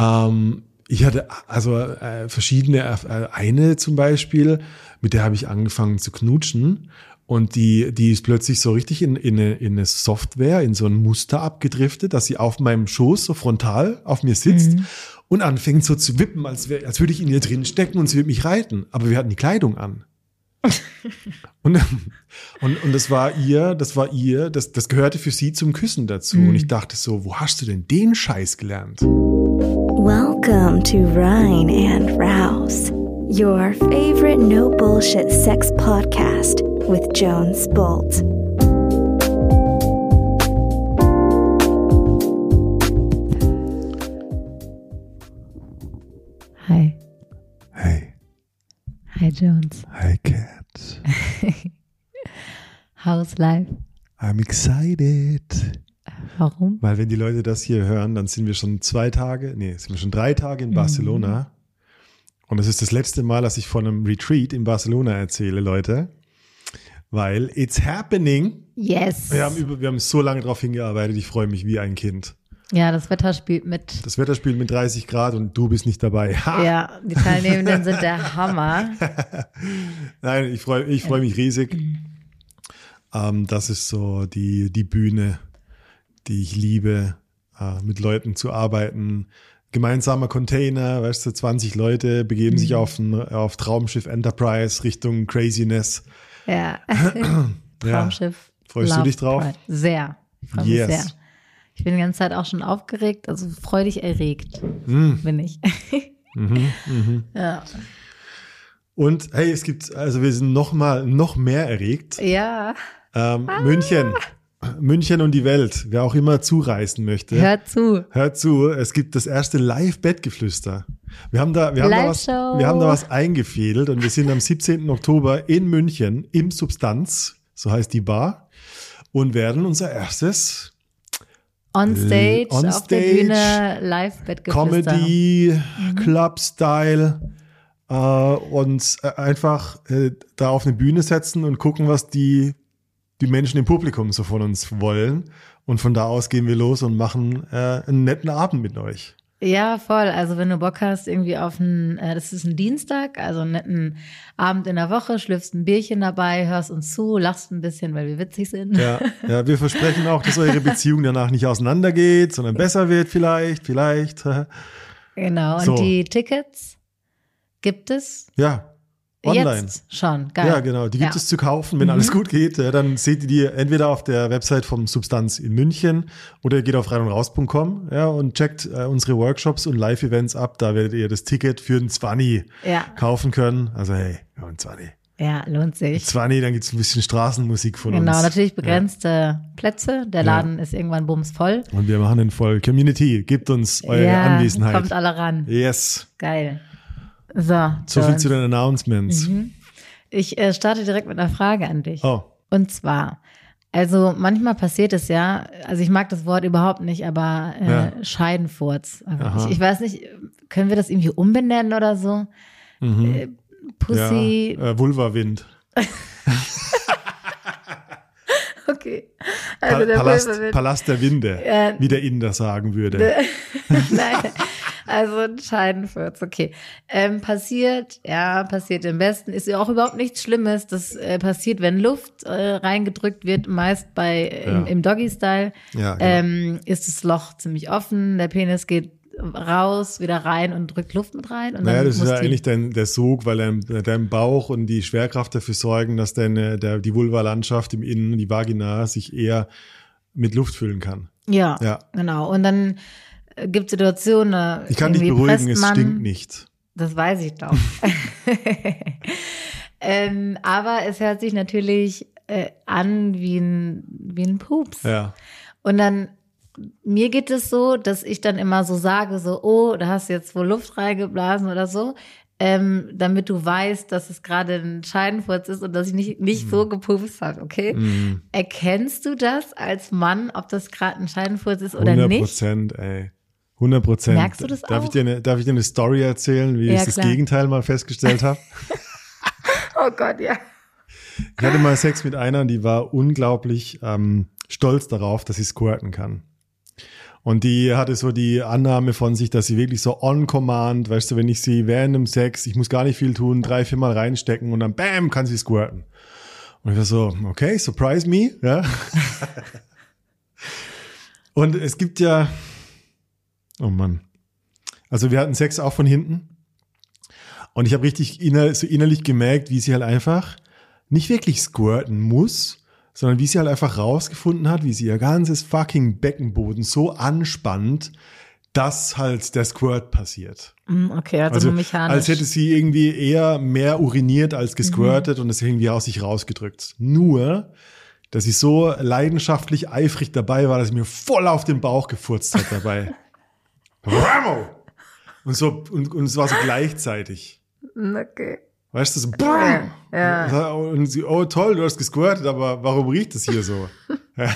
Ähm, ich hatte also äh, verschiedene, äh, eine zum Beispiel, mit der habe ich angefangen zu knutschen. Und die, die ist plötzlich so richtig in, in, eine, in eine Software, in so ein Muster abgedriftet, dass sie auf meinem Schoß so frontal auf mir sitzt mhm. und anfängt so zu wippen, als, wär, als würde ich in ihr drin stecken und sie würde mich reiten. Aber wir hatten die Kleidung an. und, und, und das war ihr, das war ihr, das, das gehörte für sie zum Küssen dazu. Mhm. Und ich dachte so, wo hast du denn den Scheiß gelernt? Welcome to Rhine and Rouse, your favorite no bullshit sex podcast with Jones Bolt. Hi. Hey. Hi, Jones. Hi, Cat. How's life? I'm excited. Warum? Weil wenn die Leute das hier hören, dann sind wir schon zwei Tage, nee, sind wir schon drei Tage in Barcelona. Mhm. Und es ist das letzte Mal, dass ich von einem Retreat in Barcelona erzähle, Leute. Weil it's happening. Yes. Wir haben, über, wir haben so lange darauf hingearbeitet, ich freue mich wie ein Kind. Ja, das Wetter spielt mit. Das Wetter spielt mit 30 Grad und du bist nicht dabei. Ha! Ja, die Teilnehmenden sind der Hammer. Nein, ich freue ich freu mich riesig. Ähm, das ist so die, die Bühne, die ich liebe, äh, mit Leuten zu arbeiten. Gemeinsamer Container, weißt du, 20 Leute begeben mhm. sich auf, ein, auf Traumschiff Enterprise Richtung Craziness. Ja. Traumschiff. Ja. Freust du dich drauf? Pride. Sehr. Freue yes. sehr. Ich bin die ganze Zeit auch schon aufgeregt, also freudig erregt mm. bin ich. mhm, mhm. Ja. Und hey, es gibt, also wir sind noch mal noch mehr erregt. Ja. Ähm, ah. München. München und die Welt, wer auch immer zureisen möchte. Hört zu. Hört zu. Es gibt das erste Live-Bettgeflüster. Wir haben da, wir haben da was, wir haben da was eingefädelt und wir sind am 17. Oktober in München im Substanz, so heißt die Bar, und werden unser erstes On stage, on auf der Bühne, Live-Bettgeflüster. Comedy, mhm. Club-Style äh, und äh, einfach äh, da auf eine Bühne setzen und gucken, was die die Menschen im Publikum so von uns wollen. Und von da aus gehen wir los und machen äh, einen netten Abend mit euch. Ja, voll. Also wenn du Bock hast, irgendwie auf einen, äh, das ist ein Dienstag, also einen netten Abend in der Woche, schlürfst ein Bierchen dabei, hörst uns zu, lachst ein bisschen, weil wir witzig sind. Ja, ja wir versprechen auch, dass eure Beziehung danach nicht auseinandergeht, sondern besser wird vielleicht, vielleicht. Genau. Und so. die Tickets gibt es? Ja, Online. Jetzt schon, geil. Ja, genau. Die gibt ja. es zu kaufen, wenn mhm. alles gut geht. Dann seht ihr die entweder auf der Website vom Substanz in München oder ihr geht auf rein und raus.com ja, und checkt äh, unsere Workshops und Live-Events ab. Da werdet ihr das Ticket für den 20 ja. kaufen können. Also hey, ja, ein 20. Ja, lohnt sich. 20, dann gibt's ein bisschen Straßenmusik von genau, uns. Genau, natürlich begrenzte ja. Plätze. Der Laden ist irgendwann bumsvoll. Und wir machen den voll. Community, gebt uns eure Anwesenheit. Kommt alle ran. Yes. Geil. So, so viel zu den Announcements. Mhm. Ich äh, starte direkt mit einer Frage an dich. Oh. Und zwar, also manchmal passiert es ja, also ich mag das Wort überhaupt nicht, aber äh, ja. Scheidenfurz. Ich, ich, weiß nicht, können wir das irgendwie umbenennen oder so? Mhm. Äh, Pussy. Ja, äh, Vulva-Wind. Also pa Palast, Palast, der Winde, äh, wie der Inder sagen würde. Nein. Also ein Scheidenfurz, okay. Ähm, passiert, ja, passiert im Westen. Ist ja auch überhaupt nichts Schlimmes. Das äh, passiert, wenn Luft äh, reingedrückt wird, meist bei ja. im, im Doggy-Style. Ja, genau. ähm, ist das Loch ziemlich offen, der Penis geht raus, wieder rein und drückt Luft mit rein. Und naja, das ist ja eigentlich dein, der Sog, weil dein, dein Bauch und die Schwerkraft dafür sorgen, dass deine, der, die Vulva-Landschaft im Innen, die Vagina, sich eher mit Luft füllen kann. Ja, ja. genau. Und dann gibt Situationen. Ich kann dich beruhigen, es stinkt nicht. Das weiß ich doch. ähm, aber es hört sich natürlich äh, an wie ein, wie ein Pups. Ja. Und dann, mir geht es so, dass ich dann immer so sage, so, oh, da hast du jetzt wohl Luft reingeblasen oder so. Ähm, damit du weißt, dass es gerade ein Scheidenfurz ist und dass ich nicht, nicht mm. so mhm. gepupst habe, okay? Mm. Erkennst du das als Mann, ob das gerade ein Scheidenfurz ist oder 100%, nicht? 100 Prozent, ey. 100 Prozent. Merkst du das darf auch? Ich dir eine, darf ich dir eine Story erzählen, wie ja, ich das Gegenteil mal festgestellt habe? oh Gott, ja. Ich hatte mal Sex mit einer die war unglaublich ähm, stolz darauf, dass sie squirten kann. Und die hatte so die Annahme von sich, dass sie wirklich so on command, weißt du, wenn ich sie während dem Sex, ich muss gar nicht viel tun, drei, vier Mal reinstecken und dann bam, kann sie squirten. Und ich war so, okay, surprise me, ja. und es gibt ja, oh Mann. Also wir hatten Sex auch von hinten. Und ich habe richtig inner, so innerlich gemerkt, wie sie halt einfach nicht wirklich squirten muss, sondern wie sie halt einfach rausgefunden hat, wie sie ihr ganzes fucking Beckenboden so anspannt, dass halt der Squirt passiert. Mm, Okay, also, Also nur mechanisch. als hätte sie irgendwie eher mehr uriniert als gesquirtet und es irgendwie aus sich rausgedrückt. Nur, dass sie so leidenschaftlich eifrig dabei war, dass sie mir voll auf den Bauch gefurzt hat dabei. Ramo! Und so, und, und es war so gleichzeitig. okay. Weißt du, so, BAM! Ja. Und sie, oh toll, du hast gesquirtet, aber warum riecht es hier so? Ja.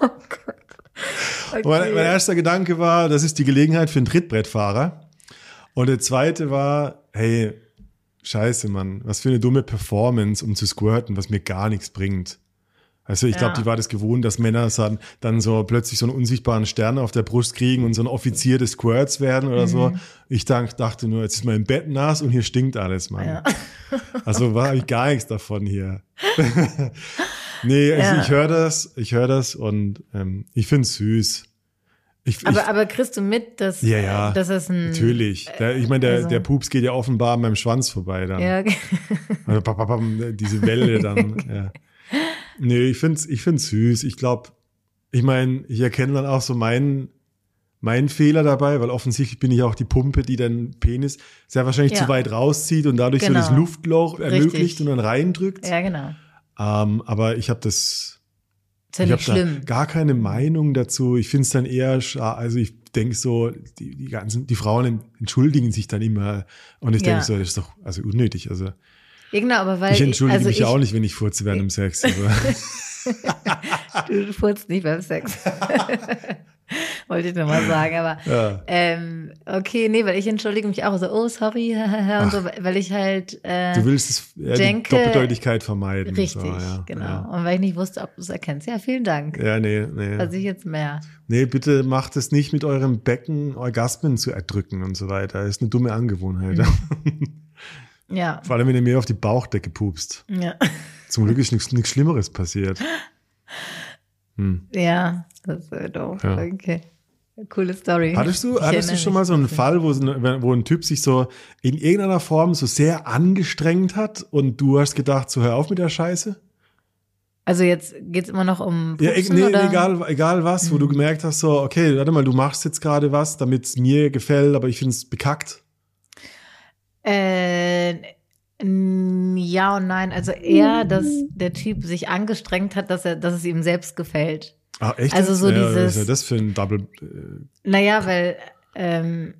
okay. Und Mein, mein erster Gedanke war, das ist die Gelegenheit für einen Trittbrettfahrer. Und der zweite war, hey, scheiße, Mann, was für eine dumme Performance, um zu squirten, was mir gar nichts bringt. Also ich Ja. glaube, die war das gewohnt, dass Männer dann, so plötzlich so einen unsichtbaren Stern auf der Brust kriegen und so ein Offizier des Squirts werden oder so. Mhm. Ich dank, dachte nur, jetzt ist mein Bett nass und hier stinkt alles, Mann. Ja. Also war ich gar nichts davon hier. nee, also Ja. ich höre das, ich höre das und ähm, ich find's süß. Ich, ich, Aber, aber kriegst du mit, dass, Ja, ja, dass es ein. Natürlich. Der, ich meine, der, also- der Pups geht ja offenbar an meinem Schwanz vorbei dann. Ja, okay. Also, diese Welle dann. ja. Nee, ich find's, ich find's süß. Ich glaube, ich meine, ich erkenne dann auch so meinen meinen Fehler dabei, weil offensichtlich bin ich auch die Pumpe, die den Penis sehr wahrscheinlich Ja. zu weit rauszieht und dadurch Genau. so das Luftloch ermöglicht Richtig. und dann reindrückt. ja, genau. Ähm, aber ich habe das ja ich habe schlimm. gar keine Meinung dazu. Ich finde es dann eher, also ich denke so, die, die ganzen, die Frauen entschuldigen sich dann immer und ich Ja. denke so, das ist doch also unnötig. Also Ja, genau, aber weil. ich entschuldige also mich ich, auch nicht, wenn ich furze während dem Sex. Du furzt nicht beim Sex. Wollte ich nur mal sagen, aber ja. ähm, okay, nee, weil ich entschuldige mich auch so, oh, sorry, und so, weil ich halt äh, Du willst es, ja, denke- die Doppeldeutigkeit vermeiden. richtig, So, ja, genau. Und weil ich nicht wusste, ob du es erkennst. Ja, vielen Dank. ja, nee, nee. Also ich jetzt mehr. Nee, bitte macht es nicht mit eurem Becken Orgasmen zu erdrücken und so weiter. Das ist eine dumme Angewohnheit. Mhm. Ja. Vor allem, wenn ihr mir auf die Bauchdecke pupst. Ja. Zum Glück ist nichts, Schlimmeres passiert. Hm. Ja, das ist äh, doof. Ja. Okay. Coole Story. Hattest du, Ich hattest du schon mal so einen. Fall, wo, wo ein Typ sich so in irgendeiner Form so sehr angestrengt hat und du hast gedacht, so hör auf mit der Scheiße? Also jetzt geht's immer noch um Ja, Pupsen, nee, oder? egal, egal was, wo du gemerkt hast, so, okay, warte mal, du machst jetzt gerade was, damit es mir gefällt, aber ich finde es bekackt. Äh, ja und nein. Also eher, dass der Typ sich angestrengt hat, dass er, dass es ihm selbst gefällt. Ah, echt? Also so ja, Was dieses- ist ja das für ein Double? Äh, Naja, weil ähm,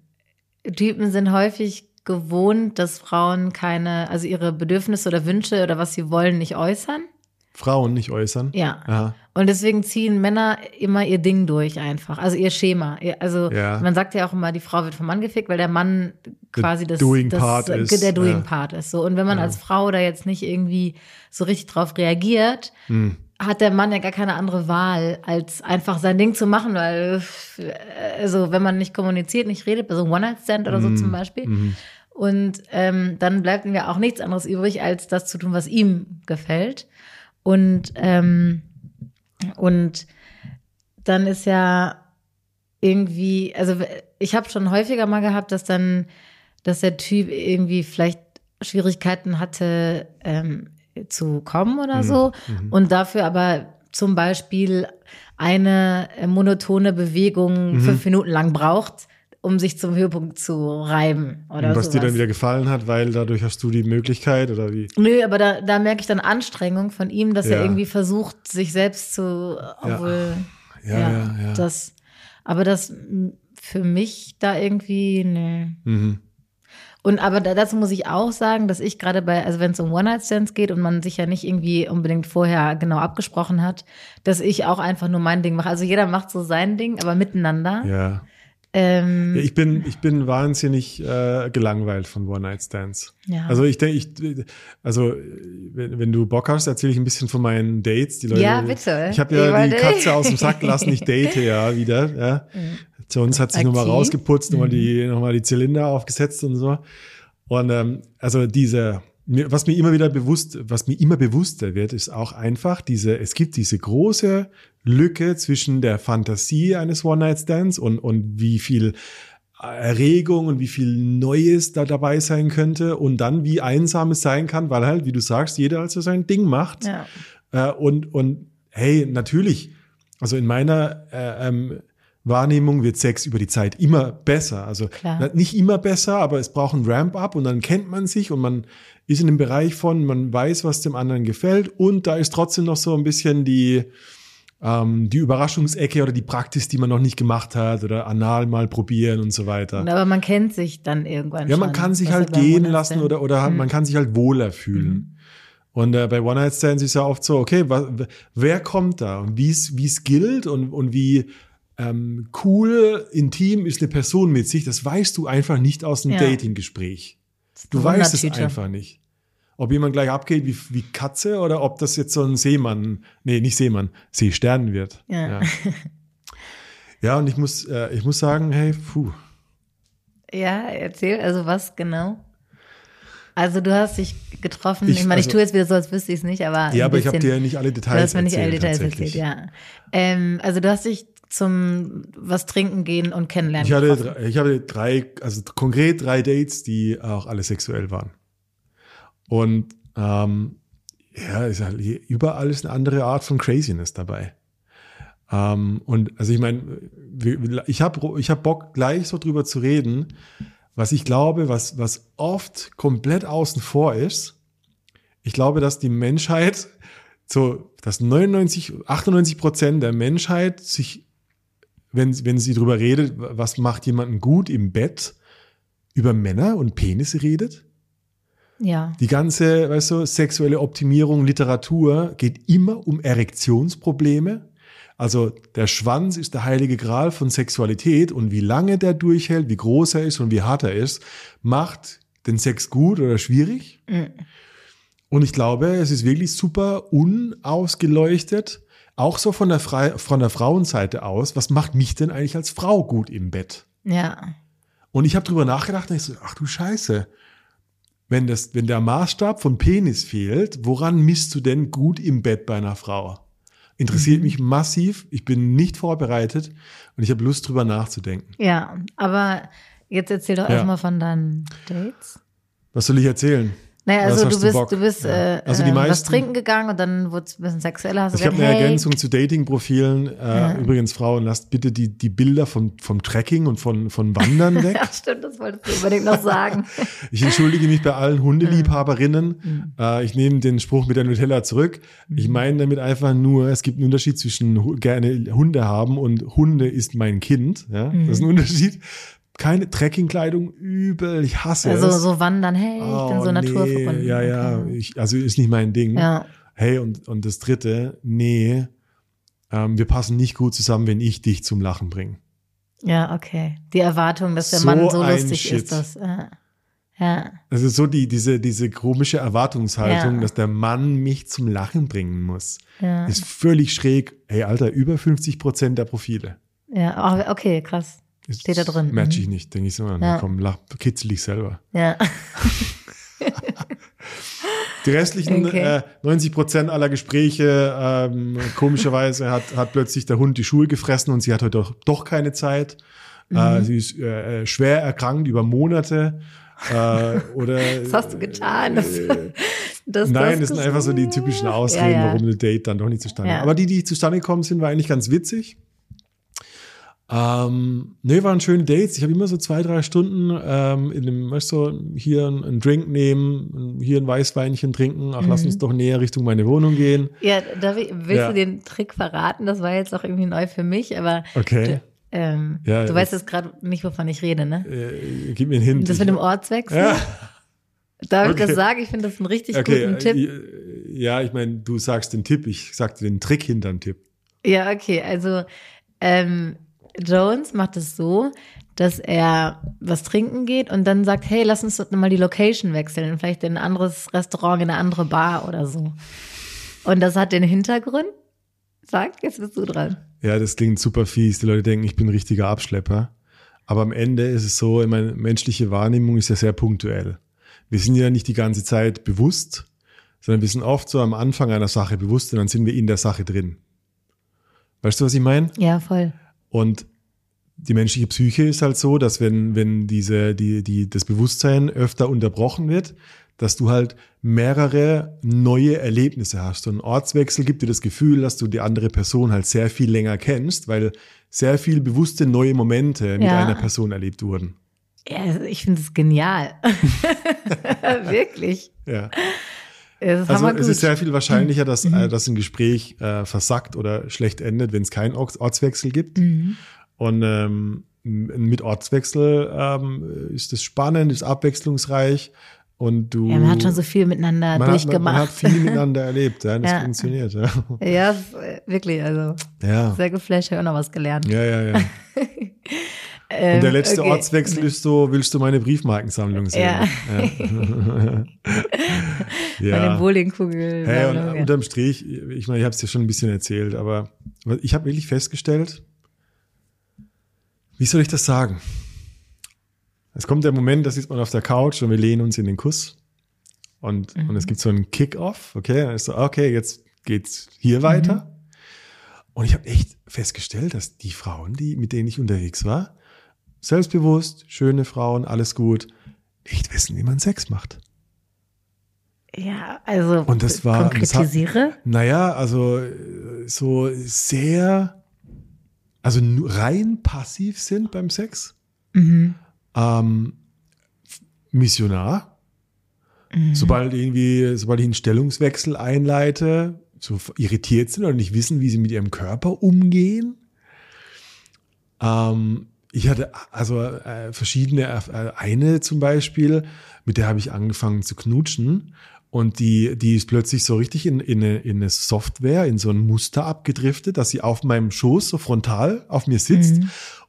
Typen sind häufig gewohnt, dass Frauen keine, also ihre Bedürfnisse oder Wünsche oder was sie wollen, nicht äußern. Frauen nicht äußern? Ja. Ja. Und deswegen ziehen Männer immer ihr Ding durch einfach. Also ihr Schema. Also Ja. man sagt ja auch immer, die Frau wird vom Mann gefickt, weil der Mann quasi das, doing das part äh, ist, der doing ja. part ist. So. Und wenn man Ja. als Frau da jetzt nicht irgendwie so richtig drauf reagiert, Hm. hat der Mann ja gar keine andere Wahl, als einfach sein Ding zu machen, weil also wenn man nicht kommuniziert, nicht redet, bei so einem One-Night-Stand oder so Mhm. zum Beispiel. Mhm. Und ähm, dann bleibt ihm ja auch nichts anderes übrig, als das zu tun, was ihm gefällt. Und, ähm, und dann ist ja irgendwie, also ich habe schon häufiger mal gehabt, dass dann, dass der Typ irgendwie vielleicht Schwierigkeiten hatte ähm, zu kommen oder so Mhm. und dafür aber zum Beispiel eine monotone Bewegung Mhm. fünf Minuten lang braucht, um sich zum Höhepunkt zu reiben oder Und was sowas. dir dann wieder gefallen hat, weil dadurch hast du die Möglichkeit oder wie? Nö, aber da, da merke ich dann Anstrengung von ihm, dass Ja. er irgendwie versucht, sich selbst zu, obwohl, Ja, ja, ja. das, aber das für mich da irgendwie, ne. Mhm. Und aber da, dazu muss ich auch sagen, dass ich gerade bei, also wenn es um One-Night-Stands geht und man sich ja nicht irgendwie unbedingt vorher genau abgesprochen hat, dass ich auch einfach nur mein Ding mache. Also jeder macht so sein Ding, aber miteinander. Ja. Ähm, ich bin, ich bin wahnsinnig äh, gelangweilt von One Night Stands. Ja. Also ich denke, ich, also wenn, wenn du Bock hast, erzähle ich ein bisschen von meinen Dates. Die Leute, Ja, bitte. Ich habe ja Ich die Katze aus dem Sack gelassen, ich date ja wieder. Ja. Jones hat sich nochmal rausgeputzt, nochmal die, noch mal die Zylinder aufgesetzt und so. Und ähm, also diese, was mir immer wieder bewusst, was mir immer bewusster wird, ist auch einfach diese, es gibt diese große Lücke zwischen der Fantasie eines One-Night-Stands und, und wie viel Erregung und wie viel Neues da dabei sein könnte und dann wie einsam es sein kann, weil halt, wie du sagst, jeder also sein Ding macht. ja. Äh, und, und hey, natürlich, also in meiner äh, ähm, Wahrnehmung wird Sex über die Zeit immer besser. Also Klar. nicht immer besser, aber es braucht ein Ramp-up und dann kennt man sich und man ist in dem Bereich von, man weiß, was dem anderen gefällt und da ist trotzdem noch so ein bisschen die, ähm, die Überraschungsecke oder die Praxis, die man noch nicht gemacht hat oder anal mal probieren und so weiter. Aber man kennt sich dann irgendwann Ja, man kann sich was halt gehen lassen oder, oder Mhm. man kann sich halt wohler fühlen. Und äh, bei One-Night-Stands ist ja oft so, okay, wa, wer kommt da und wie es wie es gilt und, und wie ähm, cool, intim ist eine Person mit sich, das weißt du einfach nicht aus dem Ja. Dating-Gespräch. Du weißt es einfach nicht. Ob jemand gleich abgeht wie, wie Katze oder ob das jetzt so ein Seemann, nee, nicht Seemann, Seestern wird. Ja. ja. Ja, und ich muss, äh, ich muss sagen, hey, puh. Ja, erzähl, also was genau? Also du hast dich getroffen, ich, Ich- meine, ich also- tue jetzt wieder so, als wüsste ich es nicht, aber Ja, aber ich habe bisschen- dir ja nicht alle Du Details hast mir nicht alle erzählt, Details erzählt, ja. Ähm, also du hast dich zum was trinken gehen und kennenlernen Ich hatte, getroffen. drei- ich hatte drei, also konkret drei Dates, die auch alle sexuell waren. Und ähm, ja, ist halt überall ist eine andere Art von Craziness dabei. Ähm, und also ich meine, ich habe ich hab Bock, gleich so drüber zu reden, was ich glaube, was, was oft komplett außen vor ist. Ich glaube, dass die Menschheit, so, dass 99, 98 Prozent der Menschheit sich wenn, wenn sie drüber redet, was macht jemanden gut im Bett, über Männer und Penisse redet. Ja. Die ganze, weißt du, sexuelle Optimierung, Literatur geht immer um Erektionsprobleme. Also der Schwanz ist der heilige Gral von Sexualität und wie lange der durchhält, wie groß er ist und wie hart er ist, macht den Sex gut oder schwierig. Mhm. Und ich glaube, es ist wirklich super unausgeleuchtet, auch so von der, Fre von der Frauenseite aus, was macht mich denn eigentlich als Frau gut im Bett? Ja. Und ich habe drüber nachgedacht und ich so, ach du Scheiße, wenn, das, wenn der Maßstab von Penis fehlt, woran misst du denn gut im Bett bei einer Frau? Interessiert mich massiv, ich bin nicht vorbereitet und ich habe Lust drüber nachzudenken. Ja, aber jetzt erzähl doch Ja. erstmal von deinen Dates. Was soll ich erzählen? Naja, Was also du bist, Bock? du bist Ja. äh, Also die was meisten- trinken gegangen und dann wurde es ein bisschen sexueller. Hast Ich habe eine hey, Ergänzung zu Dating-Profilen. Äh, Übrigens, Frauen, lasst bitte die, die Bilder vom, vom Trekking und von, von Wandern weg. Ja, stimmt, das wolltest du unbedingt noch sagen. Ich entschuldige mich bei allen Mhm. Hundeliebhaberinnen. Äh, ich nehme den Spruch mit der Nutella zurück. Mhm. Ich meine damit einfach nur, es gibt einen Unterschied zwischen gerne Hunde haben und Hunde ist mein Kind. Ja? Mhm. Das ist ein Unterschied. Keine Trekkingkleidung, übel. Ich hasse Also es. so wandern, hey, ich bin Oh, so nee, naturverbunden. Ja, ja. Okay. Ich, also ist nicht mein Ding. Ja. Hey, und, und das dritte, nee, ähm, wir passen nicht gut zusammen, wenn ich dich zum Lachen bringe. Ja, okay. Die Erwartung, dass der So Mann so lustig Shit. ist, das. Ja. ja. Also so die, diese, diese komische Erwartungshaltung, Ja. dass der Mann mich zum Lachen bringen muss, Ja. ist völlig schräg. Hey, Alter, über 50 Prozent der Profile. Ja, oh, okay, krass. Ist, Steht da drin. Match Mhm. ich nicht, denke ich so. Ja. Komm, lach, kitzel dich selber. Ja. Die restlichen Okay. äh, 90 Prozent aller Gespräche, ähm, komischerweise hat, hat plötzlich der Hund die Schuhe gefressen und sie hat heute doch, doch keine Zeit. Mhm. Äh, sie ist äh, äh, schwer erkrankt über Monate. Äh, oder, Was hast du getan? Das, das, Nein, das sind einfach so die typischen Ausreden, Ja, ja. warum ein Date dann doch nicht zustande Ja. kommt. Aber die, die zustande gekommen sind, war eigentlich ganz witzig. Ähm, nee, waren schöne Dates. Ich habe immer so zwei, drei Stunden ähm, in dem, weißt du, hier einen, Drink nehmen, hier ein Weißweinchen trinken. Ach, lass Mhm. uns doch näher Richtung meine Wohnung gehen. Ja, darf ich, willst Ja. du den Trick verraten? Das war jetzt auch irgendwie neu für mich, aber Okay. ähm, Ja, du weißt jetzt gerade nicht, wovon ich rede, ne? Äh, gib mir einen Hint. Das mit dem Ortswechsel. Ja. Darf ich Okay. das sagen? Ich finde das einen richtig Okay, guten Tipp. äh, ja, ich meine, du sagst den Tipp, ich sagte den Trick hinter den Tipp. Ja, okay. Also ähm, Jones macht es so, dass er was trinken geht und dann sagt, hey, lass uns mal die Location wechseln, vielleicht in ein anderes Restaurant, in eine andere Bar oder so. Und das hat den Hintergrund. Sag, jetzt bist du dran. Ja, das klingt super fies. Die Leute denken, ich bin ein richtiger Abschlepper. Aber am Ende ist es so, meine menschliche Wahrnehmung ist ja sehr punktuell. Wir sind ja nicht die ganze Zeit bewusst, sondern wir sind oft so am Anfang einer Sache bewusst und dann sind wir in der Sache drin. Weißt du, was ich meine? Ja, voll. Und die menschliche Psyche ist halt so, dass wenn, wenn diese, die, die, das Bewusstsein öfter unterbrochen wird, dass du halt mehrere neue Erlebnisse hast. Und ein Ortswechsel gibt dir das Gefühl, dass du die andere Person halt sehr viel länger kennst, weil sehr viel bewusste neue Momente mit Ja. einer Person erlebt wurden. Ja, ich finde es genial. Wirklich. Ja. Es ist Also es ist sehr viel wahrscheinlicher, dass, Mhm. äh, dass ein Gespräch äh, versackt oder schlecht endet, wenn es keinen Orts Ortswechsel gibt. Mhm. Und ähm, mit Ortswechsel ähm, ist es spannend, ist abwechslungsreich und du. ja, man hat schon so viel miteinander man hat, man, durchgemacht. man hat viel miteinander erlebt, ja, das Ja. funktioniert. Ja, ja, äh, wirklich, also ja, sehr geflasht, ich habe auch noch was gelernt. ja, ja. ja. Ähm, Und der letzte okay. Ortswechsel ist so, willst du meine Briefmarkensammlung sehen? Ja. Ja. Ja. den Bowlingkugeln. Hey, und ja. unterm Strich, ich meine, ich habe es dir schon ein bisschen erzählt, aber ich habe wirklich festgestellt, wie soll ich das sagen? Es kommt der Moment, da sitzt man auf der Couch und wir lehnen uns in den Kuss und, und es gibt so einen Kick-Off, okay, dann ist so, okay, jetzt geht's hier weiter. Und ich habe echt festgestellt, dass die Frauen, die, mit denen ich unterwegs war, selbstbewusst, schöne Frauen, alles gut, echt wissen, wie man Sex macht. ja, also Und das war- das hat- konkretisiere. Naja, also äh, so sehr, also rein passiv sind beim Sex. Mhm. Ähm, Missionar. Mhm. Sobald irgendwie, sobald ich einen Stellungswechsel einleite, so irritiert sind oder nicht wissen, wie sie mit ihrem Körper umgehen. Ähm, ich hatte also äh, verschiedene, äh, eine zum Beispiel, mit der habe ich angefangen zu knutschen und die, die ist plötzlich so richtig in, in, eine, in eine Software, in so ein Muster abgedriftet, dass sie auf meinem Schoß so frontal auf mir sitzt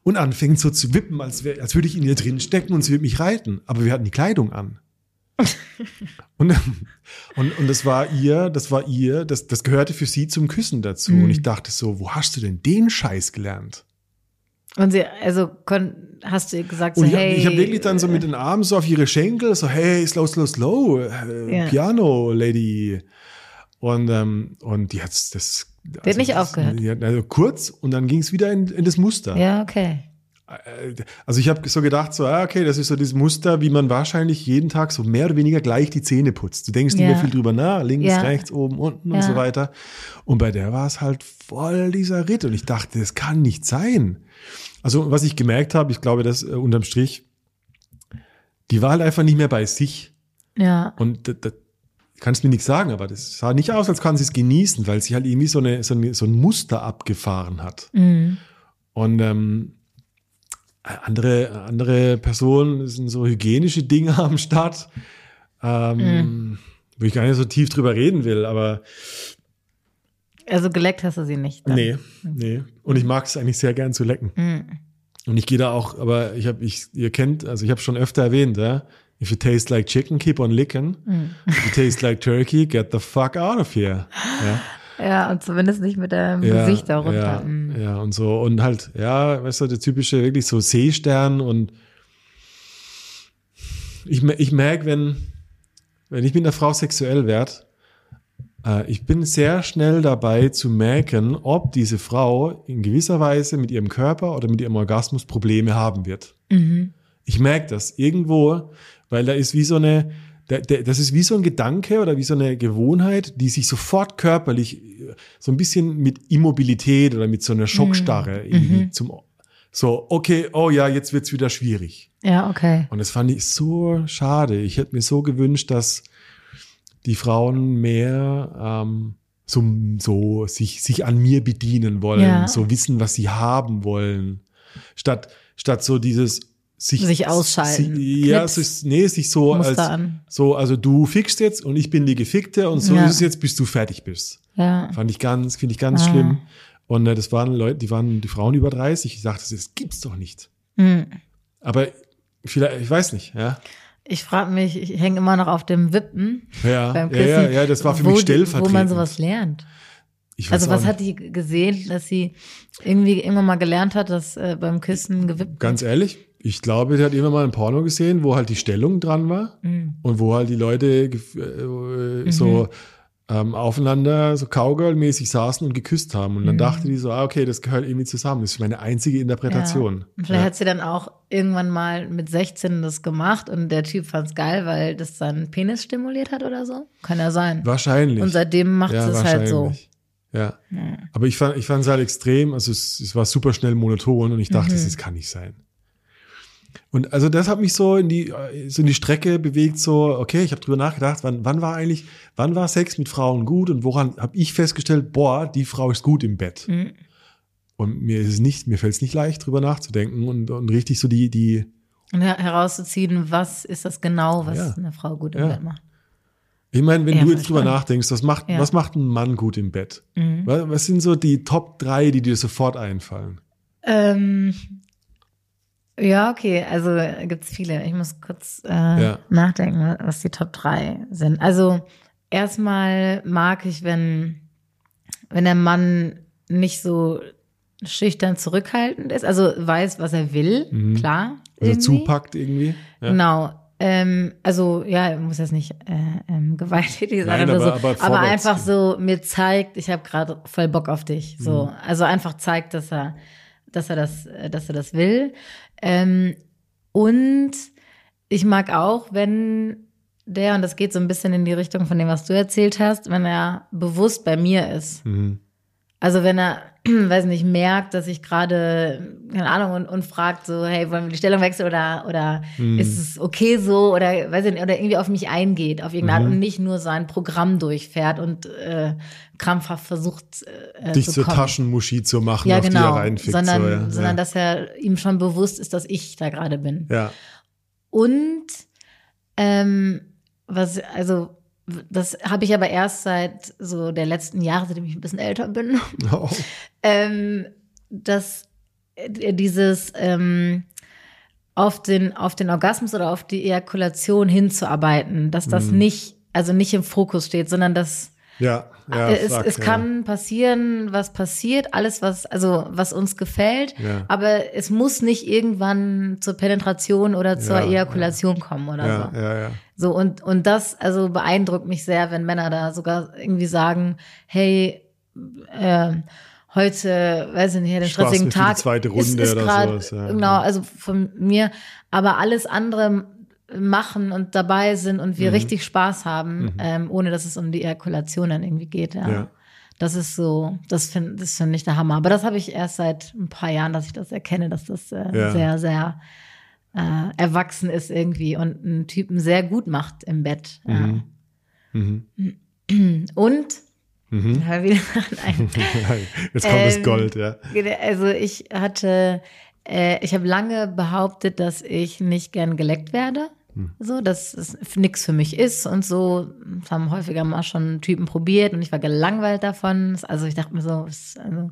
und anfängt so zu wippen, als, wär, als würde ich in ihr drin stecken und sie würde mich reiten. Aber wir hatten die Kleidung an. und, und, und das war ihr, das war ihr, das, das gehörte für sie zum Küssen dazu. Und ich dachte so, wo hast du denn den Scheiß gelernt? Und sie, also hast du gesagt, so, Und ich, hey. ich habe wirklich dann so mit den Armen so auf ihre Schenkel, so, hey, slow, slow, slow, äh, Ja. Piano, Lady. Und, ähm, und die hat's das. Die hat nicht aufgehört. Hat, also kurz und dann ging es wieder in, in das Muster. Ja, okay. Äh, Also ich habe so gedacht, so, ah, okay, das ist so dieses Muster, wie man wahrscheinlich jeden Tag so mehr oder weniger gleich die Zähne putzt. Du denkst nicht Ja. mehr viel drüber nach, links, Ja. rechts, oben, unten und Ja. so weiter. Und bei der war es halt voll dieser Ritt. Und ich dachte, das kann nicht sein. Also was ich gemerkt habe, ich glaube, dass äh, unterm Strich, die war halt einfach nicht mehr bei sich. Ja. Und das kannst mir nichts sagen, aber das sah nicht aus, als kann sie es genießen, weil sie halt irgendwie so, eine, so, eine, so ein Muster abgefahren hat. Mhm. Und ähm, andere, andere Personen sind so hygienische Dinge am Start, ähm, wo ich gar nicht so tief drüber reden will, aber Also geleckt hast du sie nicht. Dann. nee, nee. Und ich mag es eigentlich sehr gern zu lecken. Mhm. Und ich gehe da auch, aber ich habe, ich, ihr kennt, also ich habe schon öfter erwähnt, ja, if you taste like chicken, keep on licking. Mhm. If you taste like turkey, get the fuck out of here. Ja. Ja, und zumindest nicht mit deinem ja, Gesicht darunter. Ja, Mhm. ja, und so. Und halt, ja, weißt du, der typische, wirklich so Seestern und ich, ich merke, wenn, wenn ich mit einer Frau sexuell werde, ich bin sehr schnell dabei zu merken, ob diese Frau in gewisser Weise mit ihrem Körper oder mit ihrem Orgasmus Probleme haben wird. Mhm. Ich merke das irgendwo, weil da ist wie so eine, das ist wie so ein Gedanke oder wie so eine Gewohnheit, die sich sofort körperlich äh, so ein bisschen mit Immobilität oder mit so einer Schockstarre irgendwie zum so, okay, oh ja, jetzt wird's wieder schwierig. Ja, okay. Und das fand ich so schade. Ich hätte mir so gewünscht, dass die Frauen mehr ähm, so, so sich, sich an mir bedienen wollen, Ja. so wissen, was sie haben wollen. Statt, statt so dieses sich, Sich ausschalten. Sie, ja, ist, nee, sich so Muster als an. so, also du fickst jetzt und ich bin die Gefickte und so Ja. ist es jetzt, bis du fertig bist. Ja. Fand ich ganz, finde ich ganz Ah. schlimm. Und äh, das waren Leute, die waren die Frauen über 30. Ich sagte, das gibt's doch nicht. Mhm. Aber vielleicht, ich weiß nicht, ja. Ich frage mich, ich hänge immer noch auf dem Wippen Ja, beim ja, Küssen. ja, ja, das war für mich die- Wo man stellvertretend. sowas lernt. Ich weiß Also was nicht. hat die gesehen, dass sie irgendwie irgendwann mal gelernt hat, dass äh, beim Küssen gewippt Ganz ehrlich, ich glaube, die hat immer mal ein Porno gesehen, wo halt die Stellung dran war Mhm. und wo halt die Leute gef- äh, so ähm, aufeinander so Cowgirl-mäßig saßen und geküsst haben. Und dann dachte die so, ah, okay, das gehört irgendwie zusammen. Das ist meine einzige Interpretation. Ja. Und vielleicht hat sie dann auch irgendwann mal mit 16 das gemacht und der Typ fand's geil, weil das seinen Penis stimuliert hat oder so. Kann ja sein. Wahrscheinlich. Und seitdem macht ja, sie es halt so. Ja. Aber ich fand, ich fand es halt extrem, also es, es war super schnell monoton und ich dachte, Mhm. das kann nicht sein. Und also das hat mich so in die, so in die Strecke bewegt, so, okay, ich habe drüber nachgedacht, wann, wann war eigentlich, wann war Sex mit Frauen gut und woran habe ich festgestellt, boah, die Frau ist gut im Bett. Mhm. Und mir ist es nicht, mir fällt es nicht leicht, drüber nachzudenken und, und richtig so die, die, Und her- herauszuziehen, was ist das genau, was Ja. eine Frau gut im Ja. Bett macht. Ich meine, wenn Ja, du jetzt drüber nachdenkst, was macht. Mhm. was macht ein Mann gut im Bett? Was, was sind so die Top drei, die dir sofort einfallen? Ähm, ja, okay, also äh, gibt's viele. Ich muss kurz äh, Ja. nachdenken, was die Top 3 sind. Also erstmal mag ich, wenn, wenn der Mann nicht so schüchtern zurückhaltend ist, also weiß, was er will, klar. Also irgendwie. zupackt irgendwie? Ja. Genau. Ähm, also ja, muss jetzt nicht äh, ähm, gewalttätig sein Nein, oder aber- so, aber aber, einfach so mir zeigt, ich habe gerade voll Bock auf dich. So, Mhm. also einfach zeigt, dass er, dass er das, äh, dass er das will. Ähm, und ich mag auch, wenn der und das geht so ein bisschen in die Richtung von dem, was du erzählt hast, wenn er bewusst bei mir ist. Mhm. Also wenn er, weiß nicht, merkt, dass ich gerade, keine Ahnung, und, und fragt so, hey, wollen wir die Stellung wechseln oder, oder Mhm. ist es okay so oder weiß ich nicht, oder irgendwie auf mich eingeht, auf irgendeine Mhm. Art und nicht nur sein Programm durchfährt und äh, krampfhaft versucht, äh, Dich zu zur kommen. Taschenmuschi zu machen, ja, auf die genau, er reinfickt. sondern, so, ja. sondern ja. dass er ihm schon bewusst ist, dass ich da gerade bin. ja. Und ähm, was, also das habe ich aber erst seit so der letzten Jahre, seitdem ich ein bisschen älter bin, Oh. ähm, dass äh, dieses ähm, auf den auf den Orgasmus oder auf die Ejakulation hinzuarbeiten, dass das Mhm. nicht also nicht im Fokus steht, sondern dass ja, ja, es, fuck, es ja. kann passieren, was passiert, alles was also was uns gefällt, Ja. aber es muss nicht irgendwann zur Penetration oder zur Ja, Ejakulation kommen oder Ja, so. ja, ja. So, und, und das also beeindruckt mich sehr, wenn Männer da sogar irgendwie sagen, hey, äh, heute, weiß ich nicht, den stressigen für die Tag zweite ist, Runde ist oder grad, sowas, ja. Genau, also von mir, aber alles andere machen und dabei sind und Mhm. wir richtig Spaß haben, ähm, ohne dass es um die Ejakulation dann irgendwie geht. Ja. Ja. Das ist so, das finde das finde ich der Hammer. Aber das habe ich erst seit ein paar Jahren, dass ich das erkenne, dass das äh, Ja. sehr, sehr äh, erwachsen ist irgendwie und einen Typen sehr gut macht im Bett. Ja. Mhm. Und Mhm. wieder Jetzt kommt das Ähm, Gold, ja. also ich hatte, äh, ich habe lange behauptet, dass ich nicht gern geleckt werde. So, dass es nix für mich ist und so. Das haben häufiger mal schon Typen probiert und ich war gelangweilt davon. Also ich dachte mir so, also,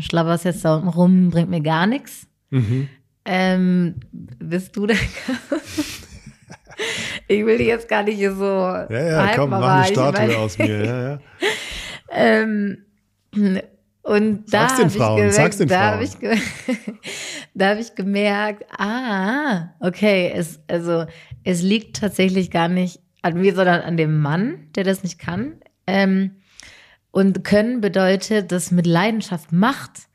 schlabberst jetzt da unten rum, bringt mir gar nichts. Mhm. Ähm, bist du der Ich will dich jetzt gar nicht hier so. Ja, ja, hypen, komm, mach eine ich Statue aus mir. Ja, ja. Ähm, und da habe ich gemerkt, da habe ich, ge da hab ich gemerkt, ah, okay, es, also es liegt tatsächlich gar nicht an mir, sondern an dem Mann, der das nicht kann. Ähm, und können bedeutet, das mit Leidenschaft macht.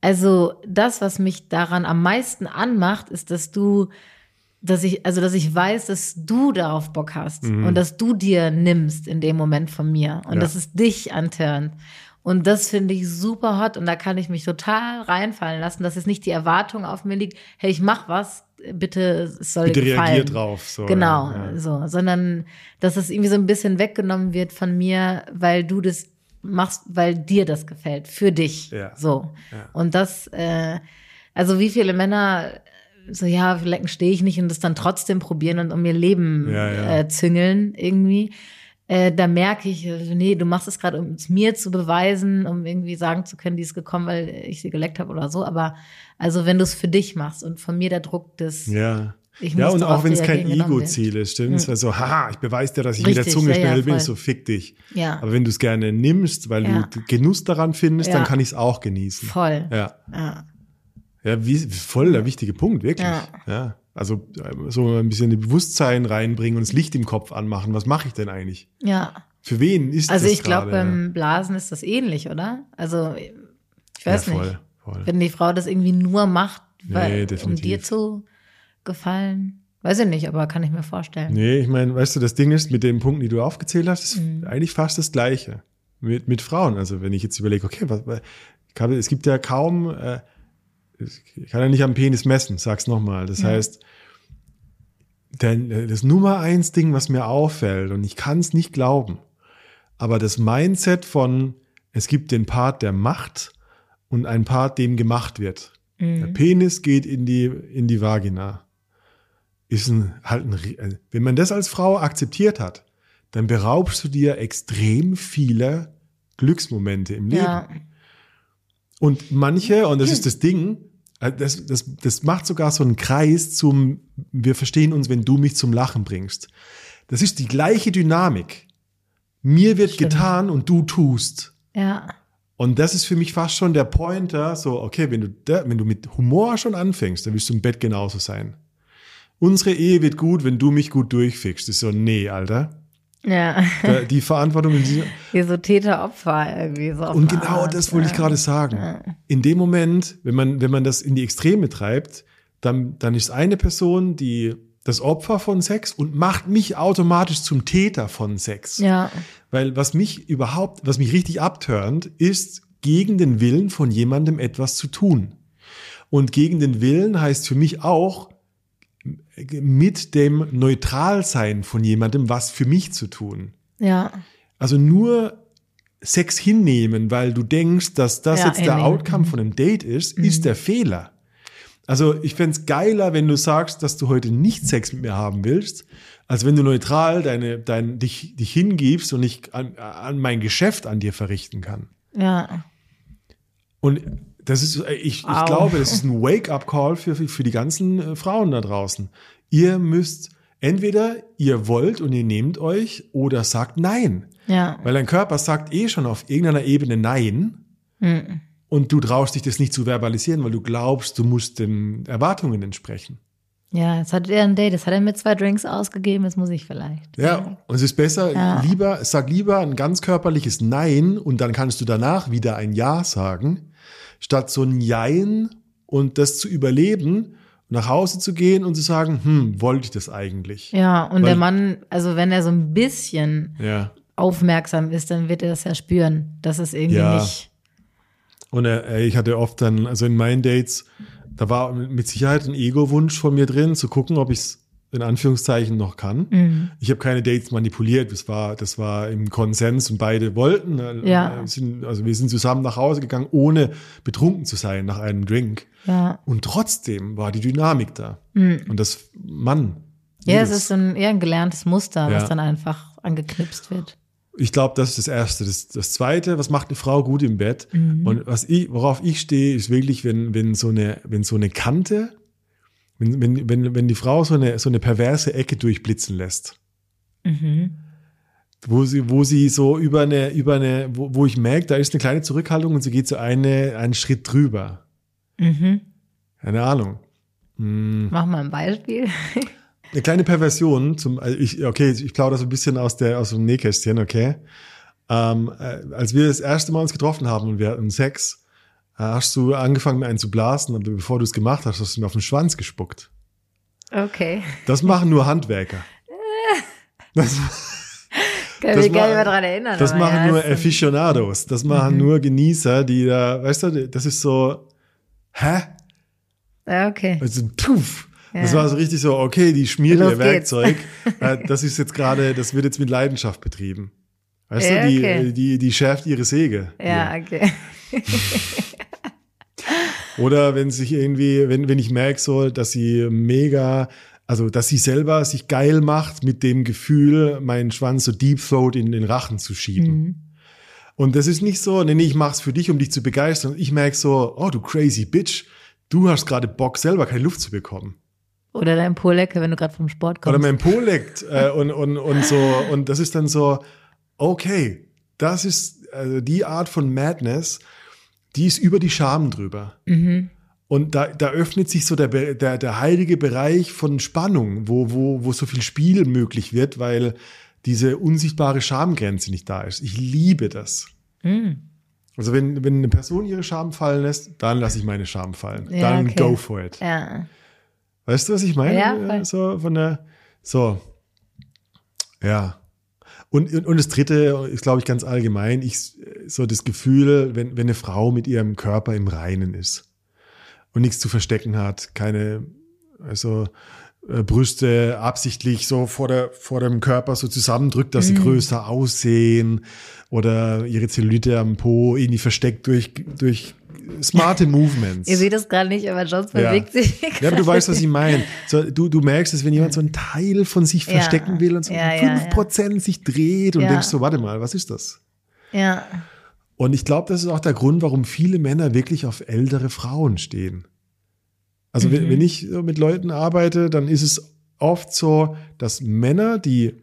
Also das, was mich daran am meisten anmacht, ist, dass du, dass ich, also dass ich weiß, dass du darauf Bock hast und dass du dir nimmst in dem Moment von mir und Ja. dass es dich antörnt. Und das finde ich super hot und da kann ich mich total reinfallen lassen, dass es nicht die Erwartung auf mir liegt, hey, ich mach was, bitte, es soll Bitte gefallen. reagier drauf. So, Genau, Ja, ja. so, sondern dass es irgendwie so ein bisschen weggenommen wird von mir, weil du das machst, weil dir das gefällt, für dich. Ja. So. Und das, äh, also wie viele Männer so, ja, Lecken stehe ich nicht und das dann trotzdem probieren und um ihr Leben. Äh, züngeln irgendwie. Äh, da merke ich, äh, nee, du machst es gerade, um es mir zu beweisen, um irgendwie sagen zu können, die ist gekommen, weil ich sie geleckt habe oder so. Aber also wenn du es für dich machst und von mir der Druck des Ja. Ich ja, und auch wenn es kein Ego-Ziel ist, stimmt's? Weil so, haha, ich beweise dir, dass ich mit der Richtig, Zunge ja, ja, schnell bin, voll. so fick dich. Ja. Aber wenn du es gerne nimmst, weil Ja. du Genuss daran findest, dann Ja. kann ich es auch genießen. voll. Ja. Ja. Ja, wie, voll der wichtige Punkt, wirklich. Ja. Also äh, so ein bisschen die Bewusstsein reinbringen und das Licht im Kopf anmachen. Was mache ich denn eigentlich? ja. Für wen ist Also das ich glaube, beim Blasen ist das ähnlich, oder? Also ich weiß ja, voll, nicht. Voll. Wenn die Frau das irgendwie nur macht, weil, Nee, um dir zu gefallen, weiß ich nicht, aber kann ich mir vorstellen. Nee, ich meine, weißt du, das Ding ist, mit den Punkten, die du aufgezählt hast, ist Mhm. eigentlich fast das Gleiche. Mit, mit Frauen. Also wenn ich jetzt überlege, okay, was, was- es gibt ja kaum, äh, ich kann ja nicht am Penis messen, sag's nochmal. Das Ja. heißt, denn das Nummer eins Ding, was mir auffällt, und ich kann es nicht glauben, aber das Mindset von, es gibt den Part, der macht und ein Part, dem gemacht wird. Der Mhm. Penis geht in die, in die Vagina. Ist ein, halt ein, äh, wenn man das als Frau akzeptiert hat, dann beraubst du dir extrem viele Glücksmomente im Leben. Ja, Und manche, und das ist das Ding, äh, das, das, das macht sogar so einen Kreis zum, wir verstehen uns, wenn du mich zum Lachen bringst. Das ist die gleiche Dynamik. Mir wird Stimmt. getan und du tust. ja, Und das ist für mich fast schon der Pointer, so, okay, wenn du, wenn du mit Humor schon anfängst, dann wirst du im Bett genauso sein. Unsere Ehe wird gut, wenn du mich gut durchfickst. Das ist so, nee, Alter. Ja. Die Verantwortung in diesem, Wie so Täter-Opfer irgendwie so. und genau Art, das wollte ich ja. gerade sagen. In dem Moment, wenn man, wenn man das in die Extreme treibt, dann, dann ist eine Person, die das Opfer von Sex und macht mich automatisch zum Täter von Sex. Ja, Weil was mich überhaupt, was mich richtig abturnt, ist gegen den Willen von jemandem etwas zu tun. Und gegen den Willen heißt für mich auch mit dem Neutralsein von jemandem was für mich zu tun. ja, Also nur Sex hinnehmen, weil du denkst, dass das Ja, jetzt der. Outcome von einem Date ist, ist der Fehler. Also ich fänd's geiler, wenn du sagst, dass du heute nicht Sex mit mir haben willst, als wenn du neutral deine, dein, dich, dich hingibst und ich an, an mein Geschäft an dir verrichten kann. ja, Und das ist, ich, ich Au. glaube, das ist ein Wake-up-Call für, für die ganzen äh, Frauen da draußen. Ihr müsst entweder ihr wollt und ihr nehmt euch oder sagt nein. ja. Weil dein Körper sagt eh schon auf irgendeiner Ebene Nein Mhm. und du traust dich das nicht zu verbalisieren, weil du glaubst, du musst den Erwartungen entsprechen. Ja, jetzt hat er ein Date, das hat er mit zwei Drinks ausgegeben, das muss ich vielleicht. Ja, und es ist besser, Ja. lieber, sag lieber ein ganz körperliches Nein und dann kannst du danach wieder ein Ja sagen, statt so ein Jein und das zu überleben, nach Hause zu gehen und zu sagen, hm, wollte ich das eigentlich? Ja, und Weil- der Mann, also wenn er so ein bisschen Ja. aufmerksam ist, dann wird er das ja spüren, dass es irgendwie Ja. nicht. Und äh, ich hatte oft dann, also in meinen Dates, da war mit Sicherheit ein Ego-Wunsch von mir drin, zu gucken, ob ich es in Anführungszeichen noch kann. Mhm. Ich habe keine Dates manipuliert, das war, das war im Konsens und beide wollten. Äh, Ja. äh, Sind, also wir sind zusammen nach Hause gegangen, ohne betrunken zu sein nach einem Drink. Ja, Und trotzdem war die Dynamik da. Mhm. Und das, Mann. ja es ist ein, eher ein gelerntes Muster, Ja. was dann einfach angeknipst wird. Ich glaube, das ist das Erste. Das, das Zweite, was macht eine Frau gut im Bett? Mhm. Und was ich, worauf ich stehe, ist wirklich, wenn, wenn so eine, wenn so eine Kante, wenn, wenn, wenn, wenn die Frau so eine, so eine perverse Ecke durchblitzen lässt. Mhm. Wo sie, wo sie so über eine, über eine, wo, wo ich merke, da ist eine kleine Zurückhaltung und sie geht so eine, einen Schritt drüber. Mhm. Keine Ahnung. Hm. Mach mal ein Beispiel. Eine kleine Perversion zum, also ich, okay, ich plaudere so ein bisschen aus der, aus dem Nähkästchen, okay. Ähm, äh, als wir das erste Mal uns getroffen haben und wir hatten Sex, hast du angefangen, einen zu blasen, aber bevor du es gemacht hast, hast du mir auf den Schwanz gespuckt. Okay. Das machen nur Handwerker. Das, Kann Das mich gar nicht mehr dran erinnern. das machen ja, nur Aficionados. Das machen Mhm. nur Genießer, die da, weißt du, das ist so, hä? Ja, okay. Also. Das Ja. war so richtig so, okay, die schmiert ihr. Werkzeug. Äh, das ist jetzt gerade, das wird jetzt mit Leidenschaft betrieben. Weißt Ja, du, die, okay. die, die schärft ihre Säge. Ja, okay. Oder wenn sich irgendwie, wenn, wenn ich merke so, dass sie mega Also, dass sie selber sich geil macht mit dem Gefühl, meinen Schwanz so deep throat in den Rachen zu schieben. Mhm. Und das ist nicht so, nee, nee, ich mach's für dich, um dich zu begeistern. Ich merke so, oh, du crazy bitch, du hast gerade Bock, selber keine Luft zu bekommen. Oder dein Po-Lecke, wenn du gerade vom Sport kommst. Oder mein Po leckt äh, und, und, und so. Und das ist dann so, okay, das ist also die Art von Madness, die ist über die Scham drüber. Und da, da öffnet sich so der, der, der heilige Bereich von Spannung, wo, wo, wo so viel Spiel möglich wird, weil diese unsichtbare Schamgrenze nicht da ist. Ich liebe das. Also wenn, wenn eine Person ihre Scham fallen lässt, dann lasse ich meine Scham fallen. Ja, dann okay. go for it. Ja. Weißt du, was ich meine? Ja, voll. So von der, so. Ja. Und, und, und das dritte ist, glaube ich, ganz allgemein, ich, so das Gefühl, wenn, wenn eine Frau mit ihrem Körper im Reinen ist und nichts zu verstecken hat, keine, also, äh, Brüste absichtlich so vor, der, vor dem Körper so zusammendrückt, dass sie Mhm. größer aussehen oder ihre Zellulite am Po irgendwie versteckt durch, durch smarte Movements. Ihr seht es gerade nicht, aber Jones Ja. bewegt sich. Ja, aber du weißt, was ich meine. So, du, du merkst es, wenn jemand so einen Teil von sich Ja. verstecken will und so Ja, ja, 5% sich dreht und Ja. denkst so, warte mal, was ist das? Ja. Und ich glaube, das ist auch der Grund, warum viele Männer wirklich auf ältere Frauen stehen. Also Mhm. wenn, wenn ich mit Leuten arbeite, dann ist es oft so, dass Männer, die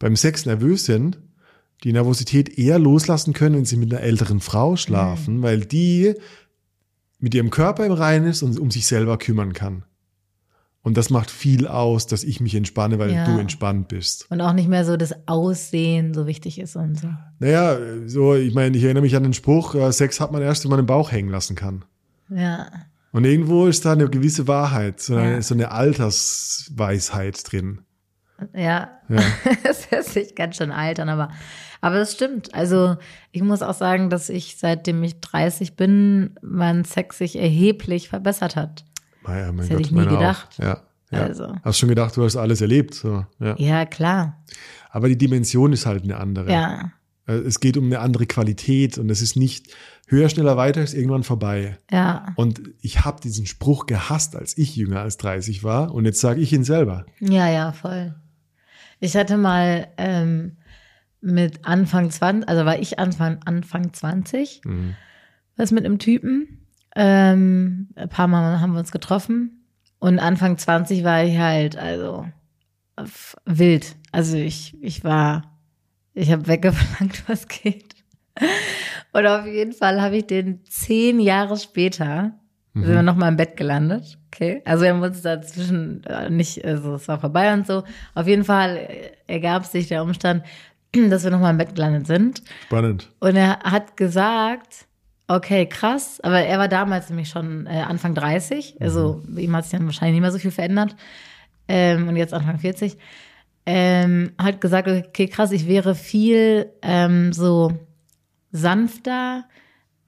beim Sex nervös sind, die Nervosität eher loslassen können, wenn sie mit einer älteren Frau schlafen, Mhm. weil die mit ihrem Körper im Reinen ist und um sich selber kümmern kann. Und das macht viel aus, dass ich mich entspanne, weil Ja. du entspannt bist. Und auch nicht mehr so das Aussehen so wichtig ist und so. Naja, so, ich meine, ich erinnere mich an den Spruch, äh, Sex hat man erst, wenn man den Bauch hängen lassen kann. Ja. Und irgendwo ist da eine gewisse Wahrheit, so eine, Ja. so eine Altersweisheit drin. Ja. Ja. das hört sich ganz schön alt an, aber, aber das stimmt. Also ich muss auch sagen, dass ich seitdem ich 30 bin, mein Sex sich erheblich verbessert hat. Naja, mein Das Gott, hätte ich nie meiner auch. gedacht. Ja, ja. Also. Hast schon gedacht, du hast alles erlebt. So, ja. Ja, klar. Aber die Dimension ist halt eine andere. Ja. Äh, Es geht um eine andere Qualität und es ist nicht höher, schneller, weiter, ist irgendwann vorbei. Ja. Und ich habe diesen Spruch gehasst, als ich jünger als 30 war. Und jetzt sage ich ihn selber. Ja, ja, voll. Ich hatte mal ähm, mit Anfang 20, also war ich Anfang, Anfang 20, Mhm. was mit einem Typen. Ähm, ein paar Mal haben wir uns getroffen. Und Anfang 20 war ich halt, also wild. Also ich, ich war, ich habe weggeverlangt, was geht. Und auf jeden Fall habe ich den zehn Jahre später, sind wir nochmal im Bett gelandet. Okay. Also wir haben uns dazwischen äh, nicht, also es war vorbei und so. Auf jeden Fall äh, ergab sich der Umstand, dass wir nochmal im Bett gelandet sind. Spannend. Und er hat gesagt, okay, krass, aber er war damals nämlich schon äh, Anfang 30, also bei ihm hat sich dann wahrscheinlich nicht mehr so viel verändert. Ähm, und jetzt Anfang 40. Ähm, hat gesagt, okay, krass, ich wäre viel ähm, so sanfter,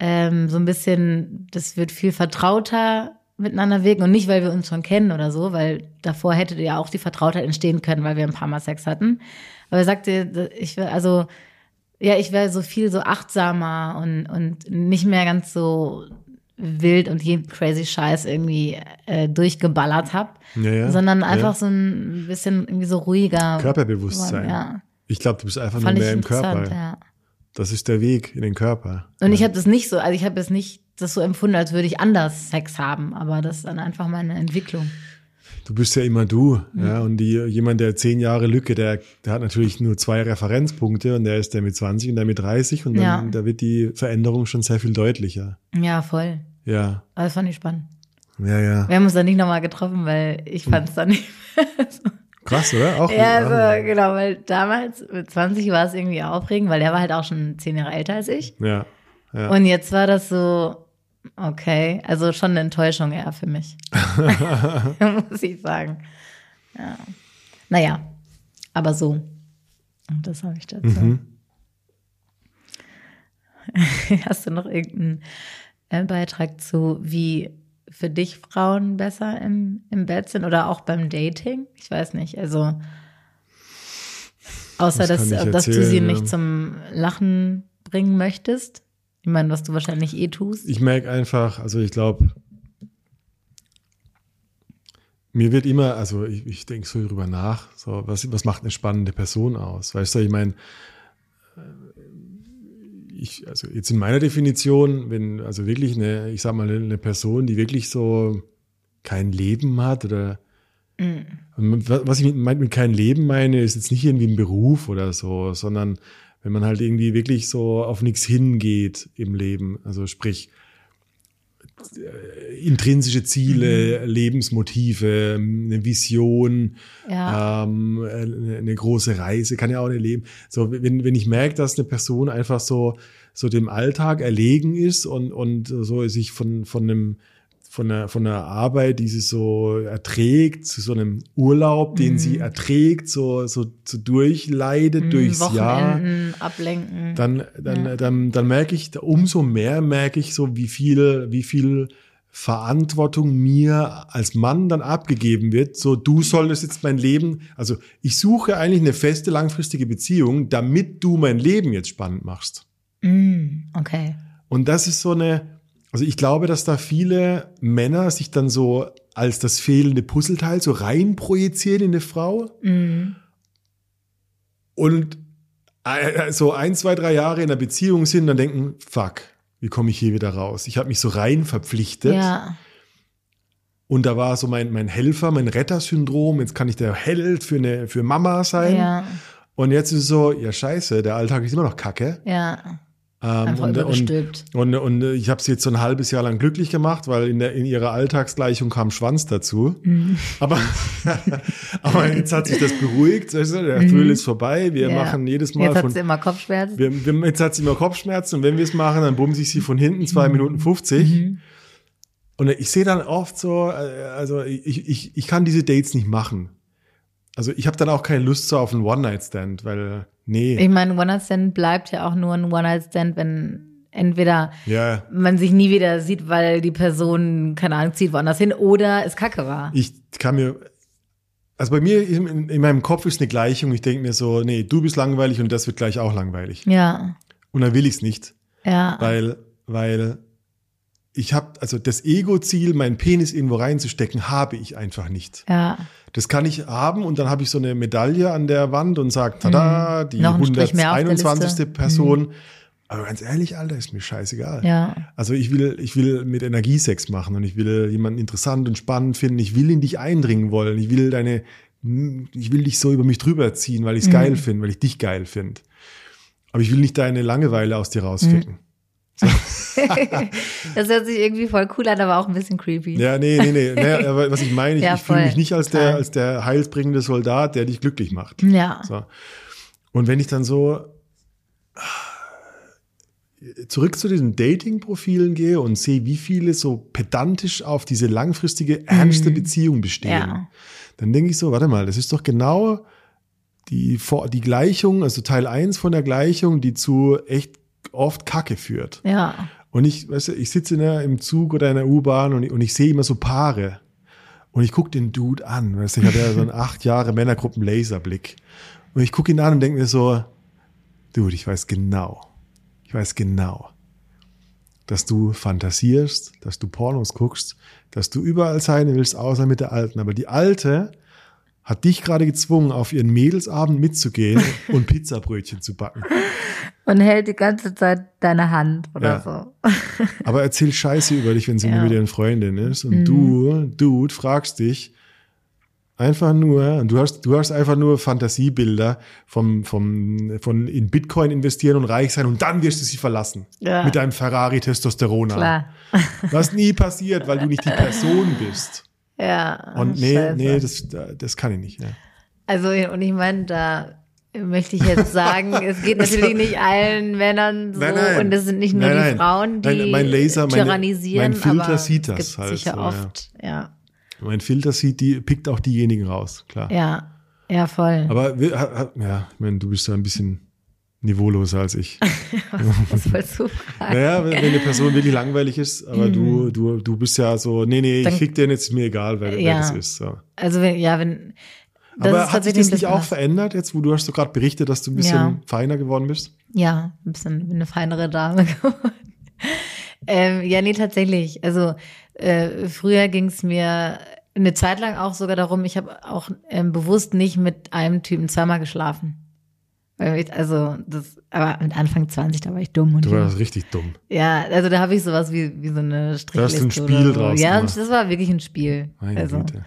ähm, so ein bisschen, das wird viel vertrauter miteinander wirken und nicht, weil wir uns schon kennen oder so, weil davor hätte ja auch die Vertrautheit entstehen können, weil wir ein paar Mal Sex hatten. Aber er sagte, ich wäre, also, ja, ich wäre so viel so achtsamer und, und nicht mehr ganz so wild und jeden crazy Scheiß irgendwie äh, durchgeballert hab, Ja, ja. sondern einfach Ja. so ein bisschen irgendwie so ruhiger. Körperbewusstsein. Ja, Ich glaube, du bist einfach fand nur mehr im Körper. Das ist der Weg in den Körper. Und ich habe das nicht so, also ich habe es nicht das so empfunden, als würde ich anders Sex haben, aber das ist dann einfach meine Entwicklung. Du bist ja immer du, Mhm. ja. Und die, jemand, der zehn Jahre Lücke, der, der hat natürlich nur zwei Referenzpunkte und der ist der mit 20 und der mit 30 und dann Ja. da wird die Veränderung schon sehr viel deutlicher. Ja, voll. Ja, Aber das fand ich spannend. ja, ja. Wir haben uns dann nicht nochmal getroffen, weil ich fand es dann nicht Krass, oder? Auch Ja, also genau, weil damals mit 20 war es irgendwie aufregend, weil der war halt auch schon zehn Jahre älter als ich. ja, ja. Und jetzt war das so, okay, also schon eine Enttäuschung eher für mich. Muss ich sagen. Ja. Naja, aber so. Und das habe ich dazu. Mhm. Hast du noch irgendeinen äh, Beitrag zu, wie für dich Frauen besser im, im Bett sind oder auch beim Dating? Ich weiß nicht. Also außer Was dass, dass du sie nicht zum Lachen bringen möchtest. Ich meine, was du wahrscheinlich eh tust. Ich merke einfach, also ich glaube, mir wird immer, also ich, ich denke so drüber nach, so, was, was macht eine spannende Person aus? Weißt du, ich meine, ich, also jetzt in meiner Definition, wenn, also wirklich eine, ich sag mal, eine Person, die wirklich so kein Leben hat oder mhm. was ich mit, mit kein Leben meine, ist jetzt nicht irgendwie ein Beruf oder so, sondern wenn man halt irgendwie wirklich so auf nichts hingeht im Leben, also sprich, äh, intrinsische Ziele, mhm. Lebensmotive, eine Vision, ja. ähm, eine große Reise, kann ja auch eine Leben. So, wenn, wenn ich merke, dass eine Person einfach so, so dem Alltag erlegen ist und, und so sich von, von einem von der, von der Arbeit, die sie so erträgt, zu so einem Urlaub, den sie mhm. erträgt, so, so, so durchleidet mm, durchs Wochenenden, Jahr. Ablenken. Dann, dann, ja. dann, dann merke ich, umso mehr merke ich so, wie viel, wie viel Verantwortung mir als Mann dann abgegeben wird. So, du solltest jetzt mein Leben, also ich suche eigentlich eine feste, langfristige Beziehung, damit du mein Leben jetzt spannend machst. Mm, okay. Und das ist so eine, also ich glaube, dass da viele Männer sich dann so als das fehlende Puzzleteil so rein projizieren in eine Frau. Mhm. Und äh, so ein, zwei, drei Jahre in einer Beziehung sind, dann denken, fuck, wie komme ich hier wieder raus? Ich habe mich so rein verpflichtet. Ja. Und da war so mein, mein Helfer, mein Rettersyndrom. Jetzt kann ich der Held für, eine, für Mama sein. Ja. Und jetzt ist es so, ja scheiße, der Alltag ist immer noch kacke. Ja. Ähm, Einfach und, und, und, und, ich habe sie jetzt so ein halbes Jahr lang glücklich gemacht, weil in, der, in ihrer Alltagsgleichung kam Schwanz dazu. Mhm. Aber, aber jetzt hat sich das beruhigt. Der mhm. Föhl ist vorbei. Wir ja. machen jedes Mal. Jetzt hat sie immer Kopfschmerzen. Wir, wir, jetzt hat sie immer Kopfschmerzen. Und wenn wir es machen, dann bumse ich sie von hinten zwei mhm. Minuten 50. Mhm. Und ich sehe dann oft so, äh, also ich, ich, ich kann diese Dates nicht machen. Also ich habe dann auch keine Lust so auf einen One-Night-Stand, weil Nee. Ich meine, One-Night-Stand bleibt ja auch nur ein One-Night-Stand, wenn entweder ja. man sich nie wieder sieht, weil die Person, keine Ahnung, zieht woanders hin oder es kacke war. Ich kann mir, also bei mir in, in meinem Kopf ist eine Gleichung. Ich denke mir so, nee, du bist langweilig und das wird gleich auch langweilig. Ja. Und dann will ich es nicht. Ja. Weil, weil ich habe, also das Ego-Ziel, meinen Penis irgendwo reinzustecken, habe ich einfach nicht. Ja. Das kann ich haben und dann habe ich so eine Medaille an der Wand und sage, tada, mhm. die 121. Person. Mhm. Aber ganz ehrlich, Alter, ist mir scheißegal. Ja. Also ich will, ich will mit Energiesex machen und ich will jemanden interessant und spannend finden. Ich will in dich eindringen wollen. Ich will deine, ich will dich so über mich drüber ziehen, weil ich es mhm. geil finde, weil ich dich geil finde. Aber ich will nicht deine Langeweile aus dir rausficken. Mhm. das hört sich irgendwie voll cool an, aber auch ein bisschen creepy. Ja, nee, nee, nee. nee aber was ich meine, ich, ja, ich fühle mich nicht als der, als der heilsbringende Soldat, der dich glücklich macht. Ja. So. Und wenn ich dann so zurück zu diesen Dating-Profilen gehe und sehe, wie viele so pedantisch auf diese langfristige, ernste mhm. Beziehung bestehen, ja. dann denke ich so, warte mal, das ist doch genau die, die Gleichung, also Teil 1 von der Gleichung, die zu echt oft Kacke führt. Ja. Und ich, weißt du, ich sitze in der, im Zug oder in der U-Bahn und, und ich sehe immer so Paare. Und ich gucke den Dude an. Weißt du, ich habe ja so einen acht Jahre Männergruppen-Laserblick. Und ich gucke ihn an und denke mir so, Dude, ich weiß genau, ich weiß genau, dass du fantasierst, dass du Pornos guckst, dass du überall sein willst, außer mit der Alten. Aber die Alte hat dich gerade gezwungen, auf ihren Mädelsabend mitzugehen und Pizzabrötchen zu backen. Und hält die ganze Zeit deine Hand oder ja. so. Aber erzähl Scheiße über dich, wenn sie ja. nur mit ihren Freundin ist. Und mhm. du, Dude, fragst dich einfach nur, du hast, du hast einfach nur Fantasiebilder vom, vom, von in Bitcoin investieren und reich sein und dann wirst du sie verlassen. Ja. Mit deinem Ferrari Testosteron. Klar. Was nie passiert, weil du nicht die Person bist. Ja. Und nee, Scheiße. nee, das, das kann ich nicht. Ja. Also, und ich meine, da möchte ich jetzt sagen, es geht natürlich nicht allen Männern so nein, nein. und es sind nicht nur nein, die Frauen, die mein Laser, tyrannisieren. Mein Filter sieht das halt. Sicher so, oft, ja. ja. Mein Filter sieht die, pickt auch diejenigen raus, klar. Ja, ja, voll. Aber ja, ich meine, du bist da ein bisschen niveauloser als ich. Was wolltest du fragen? Naja, wenn, eine Person wirklich langweilig ist, aber mhm. du, du, du bist ja so, nee, nee, ich fick den jetzt, ist mir egal, wer, ja. wer das ist. So. Also wenn, ja, wenn das Aber hat sich das nicht auch verändert, jetzt wo du hast so gerade berichtet, dass du ein bisschen ja. feiner geworden bist? Ja, ein bisschen eine feinere Dame geworden. ähm, ja, nee, tatsächlich. Also äh, früher ging es mir eine Zeit lang auch sogar darum, ich habe auch ähm, bewusst nicht mit einem Typen zweimal geschlafen. Also, das, aber mit Anfang 20, da war ich dumm und Du warst richtig dumm. Ja, also da habe ich sowas wie, wie so eine Strichliste. ein Spiel so. draus Ja, gemacht. das war wirklich ein Spiel. Meine also, Güte.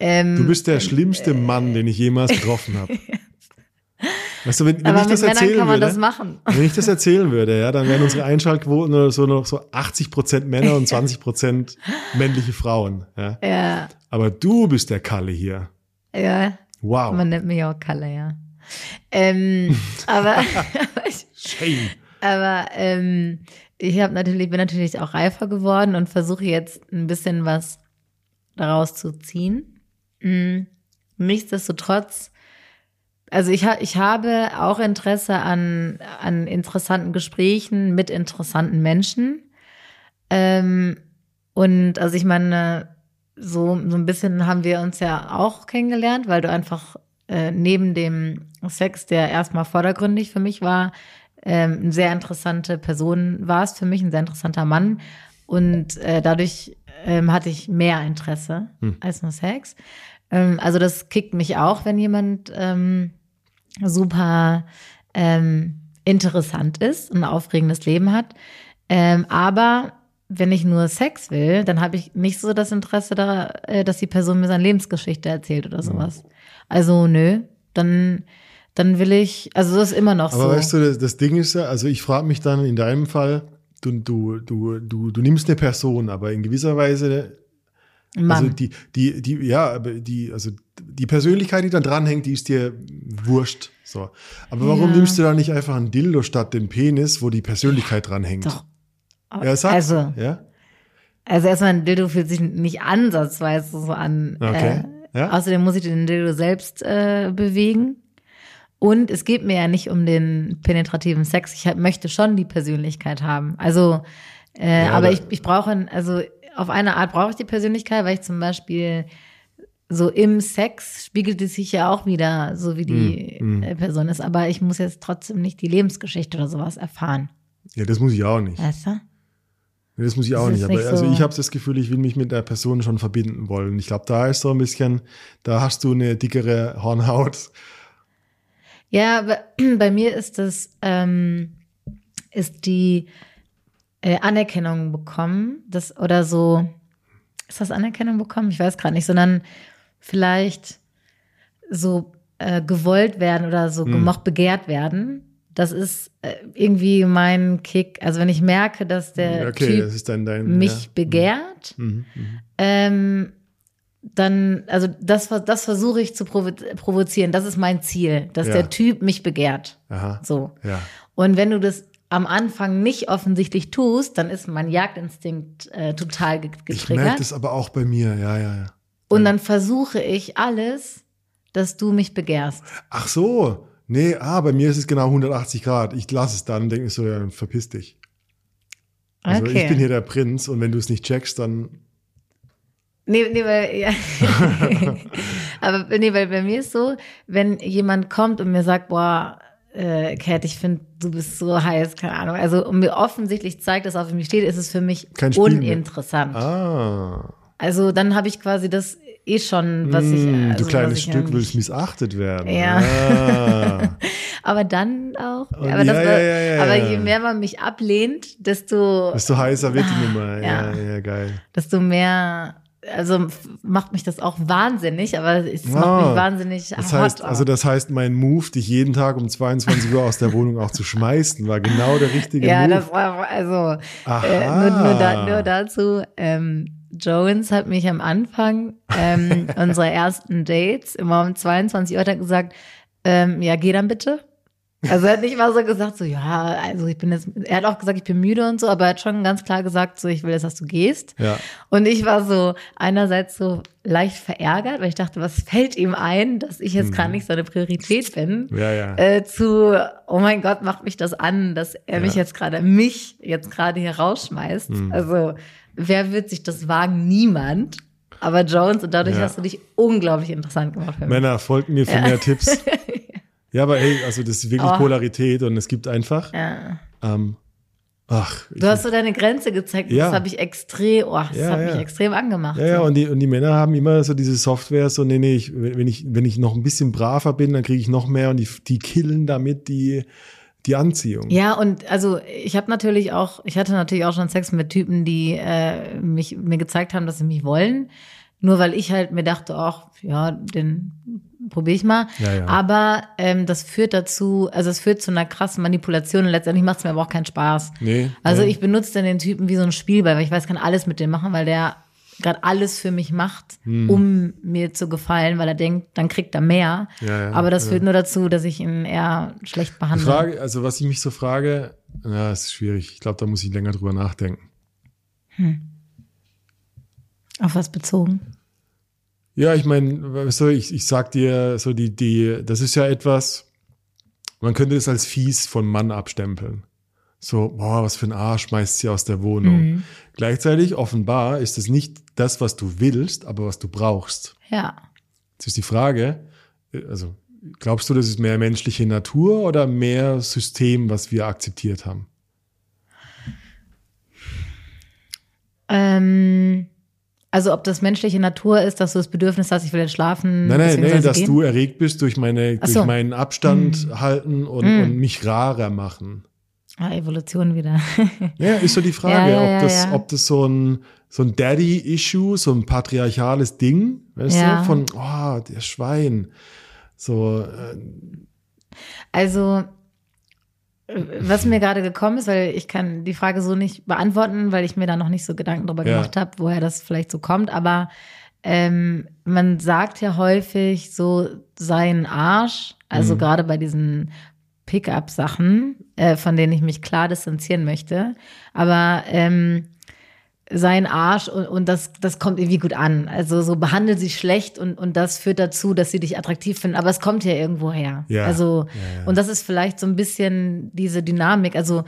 Ähm, Du bist der schlimmste Mann, den ich jemals getroffen habe. Weißt du, wenn, wenn ich das Männern erzählen würde, das wenn ich das erzählen würde, ja, dann wären unsere Einschaltquoten oder so noch so 80 Prozent Männer und 20 Prozent männliche Frauen. Ja. Ja, Aber du bist der Kalle hier. ja. Wow. Man nennt mich auch Kalle, ja. Ähm, aber, Shame. Aber ähm, ich habe natürlich, bin natürlich auch reifer geworden und versuche jetzt ein bisschen was daraus zu ziehen. Mm, Nichtsdestotrotz, also ich, ha ich habe auch Interesse an, an interessanten Gesprächen mit interessanten Menschen. Ähm, und also ich meine, so, so ein bisschen haben wir uns ja auch kennengelernt, weil du einfach äh, neben dem Sex, der erstmal vordergründig für mich war, ähm, eine sehr interessante Person warst für mich, ein sehr interessanter Mann. Und äh, dadurch ähm, hatte ich mehr Interesse Hm. als nur Sex. Ähm, also das kickt mich auch, wenn jemand ähm, super ähm, interessant ist und ein aufregendes Leben hat. Ähm, aber wenn ich nur Sex will, dann habe ich nicht so das Interesse da, äh, dass die Person mir seine Lebensgeschichte erzählt oder sowas. Also nö, dann dann will ich, also das ist immer noch Aber so. weißt du, das, das Ding ist ja, also ich frage mich dann in deinem Fall, du, du, du, du, du nimmst eine Person, aber in gewisser Weise, Mann. also die, die, die, ja, aber die, also die Persönlichkeit, die dann dranhängt, die ist dir wurscht. So. Aber warum Ja. nimmst du da nicht einfach ein Dildo statt den Penis, wo die Persönlichkeit dranhängt? Doch. Ja, sag, also, ja? also erstmal ein Dildo fühlt sich nicht ansatzweise so an. Okay. Äh, Ja? Außerdem muss ich den Dildo selbst äh, bewegen. Und es geht mir ja nicht um den penetrativen Sex. Ich hab, möchte schon die Persönlichkeit haben. Also, äh, Ja, aber da- ich, ich brauche, ein- also auf eine Art brauche ich die Persönlichkeit, weil ich zum Beispiel so im Sex spiegelt es sich ja auch wieder, so wie die Mm, mm. äh, Person ist. Aber ich muss jetzt trotzdem nicht die Lebensgeschichte oder sowas erfahren. Ja, das muss ich auch nicht. Weißt du? Nee, Das muss ich auch nicht. Aber nicht also so- ich habe das Gefühl, ich will mich mit der Person schon verbinden wollen. Ich glaube, da ist so ein bisschen, da hast du eine dickere Hornhaut. Ja, bei, bei mir ist das, ähm, ist die äh, Anerkennung bekommen, das oder so, ist das Anerkennung bekommen? Ich weiß gerade nicht, sondern vielleicht so äh, gewollt werden oder so Hm. gemocht, begehrt werden. Das ist äh, irgendwie mein Kick. Also wenn ich merke, dass der okay, Typ das dann dein. mich ja. begehrt, Mhm, mhm. ähm, dann, also das, das versuche ich zu provo provozieren. Das ist mein Ziel, dass Ja. der Typ mich begehrt. Aha. So. Ja. Und wenn du das am Anfang nicht offensichtlich tust, dann ist mein Jagdinstinkt äh, total ge Ich merke getriggert. das aber auch bei mir, ja, ja, ja. Und dann versuche ich alles, dass du mich begehrst. Ach so. Nee, ah, bei mir ist es genau 180 Grad. Ich lasse es dann denke mir so, ja, verpiss dich. Also okay. ich bin hier der Prinz und wenn du es nicht checkst, dann. Nee, nee, weil, ja. Aber nee, weil bei mir ist so, wenn jemand kommt und mir sagt, boah, äh, Kat, ich finde, du bist so heiß, keine Ahnung. Also mir offensichtlich zeigt, dass auf mich steht, ist es für mich mehr. uninteressant. Ah. Also dann habe ich quasi das eh schon, was ich. Mm, Also, du kleines ich Stück ja- willst missachtet werden. Ja. Ah. Aber dann auch. Und aber, ja, war, ja, ja, aber je mehr man mich ablehnt, desto, Desto heißer wird die Nummer. Ja, Ja. ja, geil. desto mehr. Also macht mich das auch wahnsinnig, aber es Ah, macht mich wahnsinnig Das hot heißt, also das heißt, mein Move, dich jeden Tag um 22 Uhr aus der Wohnung auch zu schmeißen, war genau der richtige Ja, Move. das war also äh, nur, nur, da, nur dazu. Ähm, Jones hat mich am Anfang ähm, unserer ersten Dates immer um 22 Uhr hat er gesagt, ähm, ja, geh dann bitte. Also er hat nicht mal so gesagt, so ja, also ich bin jetzt, er hat auch gesagt, ich bin müde und so, aber er hat schon ganz klar gesagt, so ich will jetzt, dass du gehst. Ja. Und ich war so einerseits so leicht verärgert, weil ich dachte, was fällt ihm ein, dass ich jetzt gerade nicht seine Priorität bin Mhm. Ja, ja. äh, zu, oh mein Gott, macht mich das an, dass er mich Ja. jetzt gerade, mich jetzt gerade hier rausschmeißt. Mhm. Also, wer wird sich das wagen? Niemand. Aber Jones, und dadurch Ja. hast du dich unglaublich interessant gemacht für mich. Männer, folgt mir für mehr Tipps. Ja, aber hey, also das ist wirklich Oh. Polarität und es gibt einfach, Ja. ähm, Ach, Du hast so deine Grenze gezeigt. Ja. Das habe ich extrem, oh, das Ja, hat mich extrem angemacht. Ja, ja, und die, und die Männer haben immer so diese Software, so, nee, nee, ich, wenn ich, wenn ich noch ein bisschen braver bin, dann kriege ich noch mehr und die, die killen damit die, die Anziehung. Ja, und also ich habe natürlich auch, ich hatte natürlich auch schon Sex mit Typen, die äh, mich mir gezeigt haben, dass sie mich wollen. Nur weil ich halt mir dachte, ach, ja, den probiere ich mal. Ja, ja. Aber ähm, das führt dazu, also es führt zu einer krassen Manipulation und letztendlich macht es mir aber auch keinen Spaß. Nee, Also nee. ich benutze dann den Typen wie so ein Spielball, weil ich weiß, ich kann alles mit dem machen, weil der gerade alles für mich macht, Hm. um mir zu gefallen, weil er denkt, dann kriegt er mehr. Ja, ja, aber das führt nur dazu, dass ich ihn eher schlecht behandle. Frage, also was ich mich so frage, ja, ist schwierig. Ich glaube, da muss ich länger drüber nachdenken. Auf was bezogen? Ja, ich meine, so, ich, ich sag dir, so die, die, das ist ja etwas, man könnte es als fies von Mann abstempeln. So, boah, was für ein Arsch schmeißt sie aus der Wohnung. Gleichzeitig, offenbar, ist es nicht das, was du willst, aber was du brauchst. Ja. Jetzt ist die Frage, äh, also, glaubst du, das ist mehr menschliche Natur oder mehr System, was wir akzeptiert haben? Ähm, also ob das menschliche Natur ist, dass du das Bedürfnis hast, ich will jetzt schlafen. Nein, nein, nein, dass gehen? du erregt bist durch meine, Ach durch so. meinen Abstand halten und, Mm. und mich rarer machen. Ah, Evolution wieder. Ja, ist so die Frage, Ja, ja, ob, das, ja. ob das so ein, so ein Daddy-Issue, so ein patriarchales Ding, weißt du, von, oh, der Schwein. So, äh, Also, was mir gerade gekommen ist, weil ich kann die Frage so nicht beantworten, weil ich mir da noch nicht so Gedanken drüber Ja. gemacht habe, woher das vielleicht so kommt. Aber ähm, man sagt ja häufig so sein Arsch, also Mhm. gerade bei diesen Pickup-Sachen, äh, von denen ich mich klar distanzieren möchte. Aber ähm, sein Arsch und, und das, das kommt irgendwie gut an. Also so behandelt sie schlecht und, und das führt dazu, dass sie dich attraktiv finden. Aber es kommt ja irgendwo her. Ja. Also, Ja, ja. und das ist vielleicht so ein bisschen diese Dynamik. Also,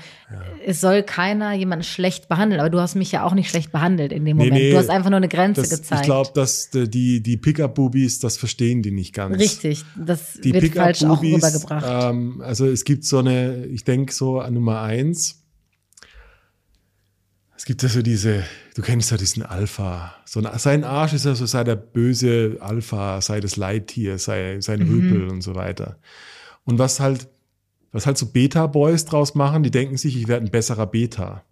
es soll keiner jemanden schlecht behandeln, aber du hast mich ja auch nicht schlecht behandelt in dem Nee, Moment. nee, du hast einfach nur eine Grenze das, gezeigt. ich glaube, dass die, die Pickup-Boobies, das verstehen die nicht ganz. Richtig, das Die wird falsch auch rübergebracht. ähm, also es gibt so eine, ich denke so an Nummer eins, es gibt ja so diese, du kennst ja diesen Alpha. So ein, sein Arsch ist ja so, sei der böse Alpha, sei das Leittier, sei sein Mhm. Rüpel und so weiter. Und was halt, was halt so Beta-Boys draus machen, die denken sich, ich werde ein besserer Beta.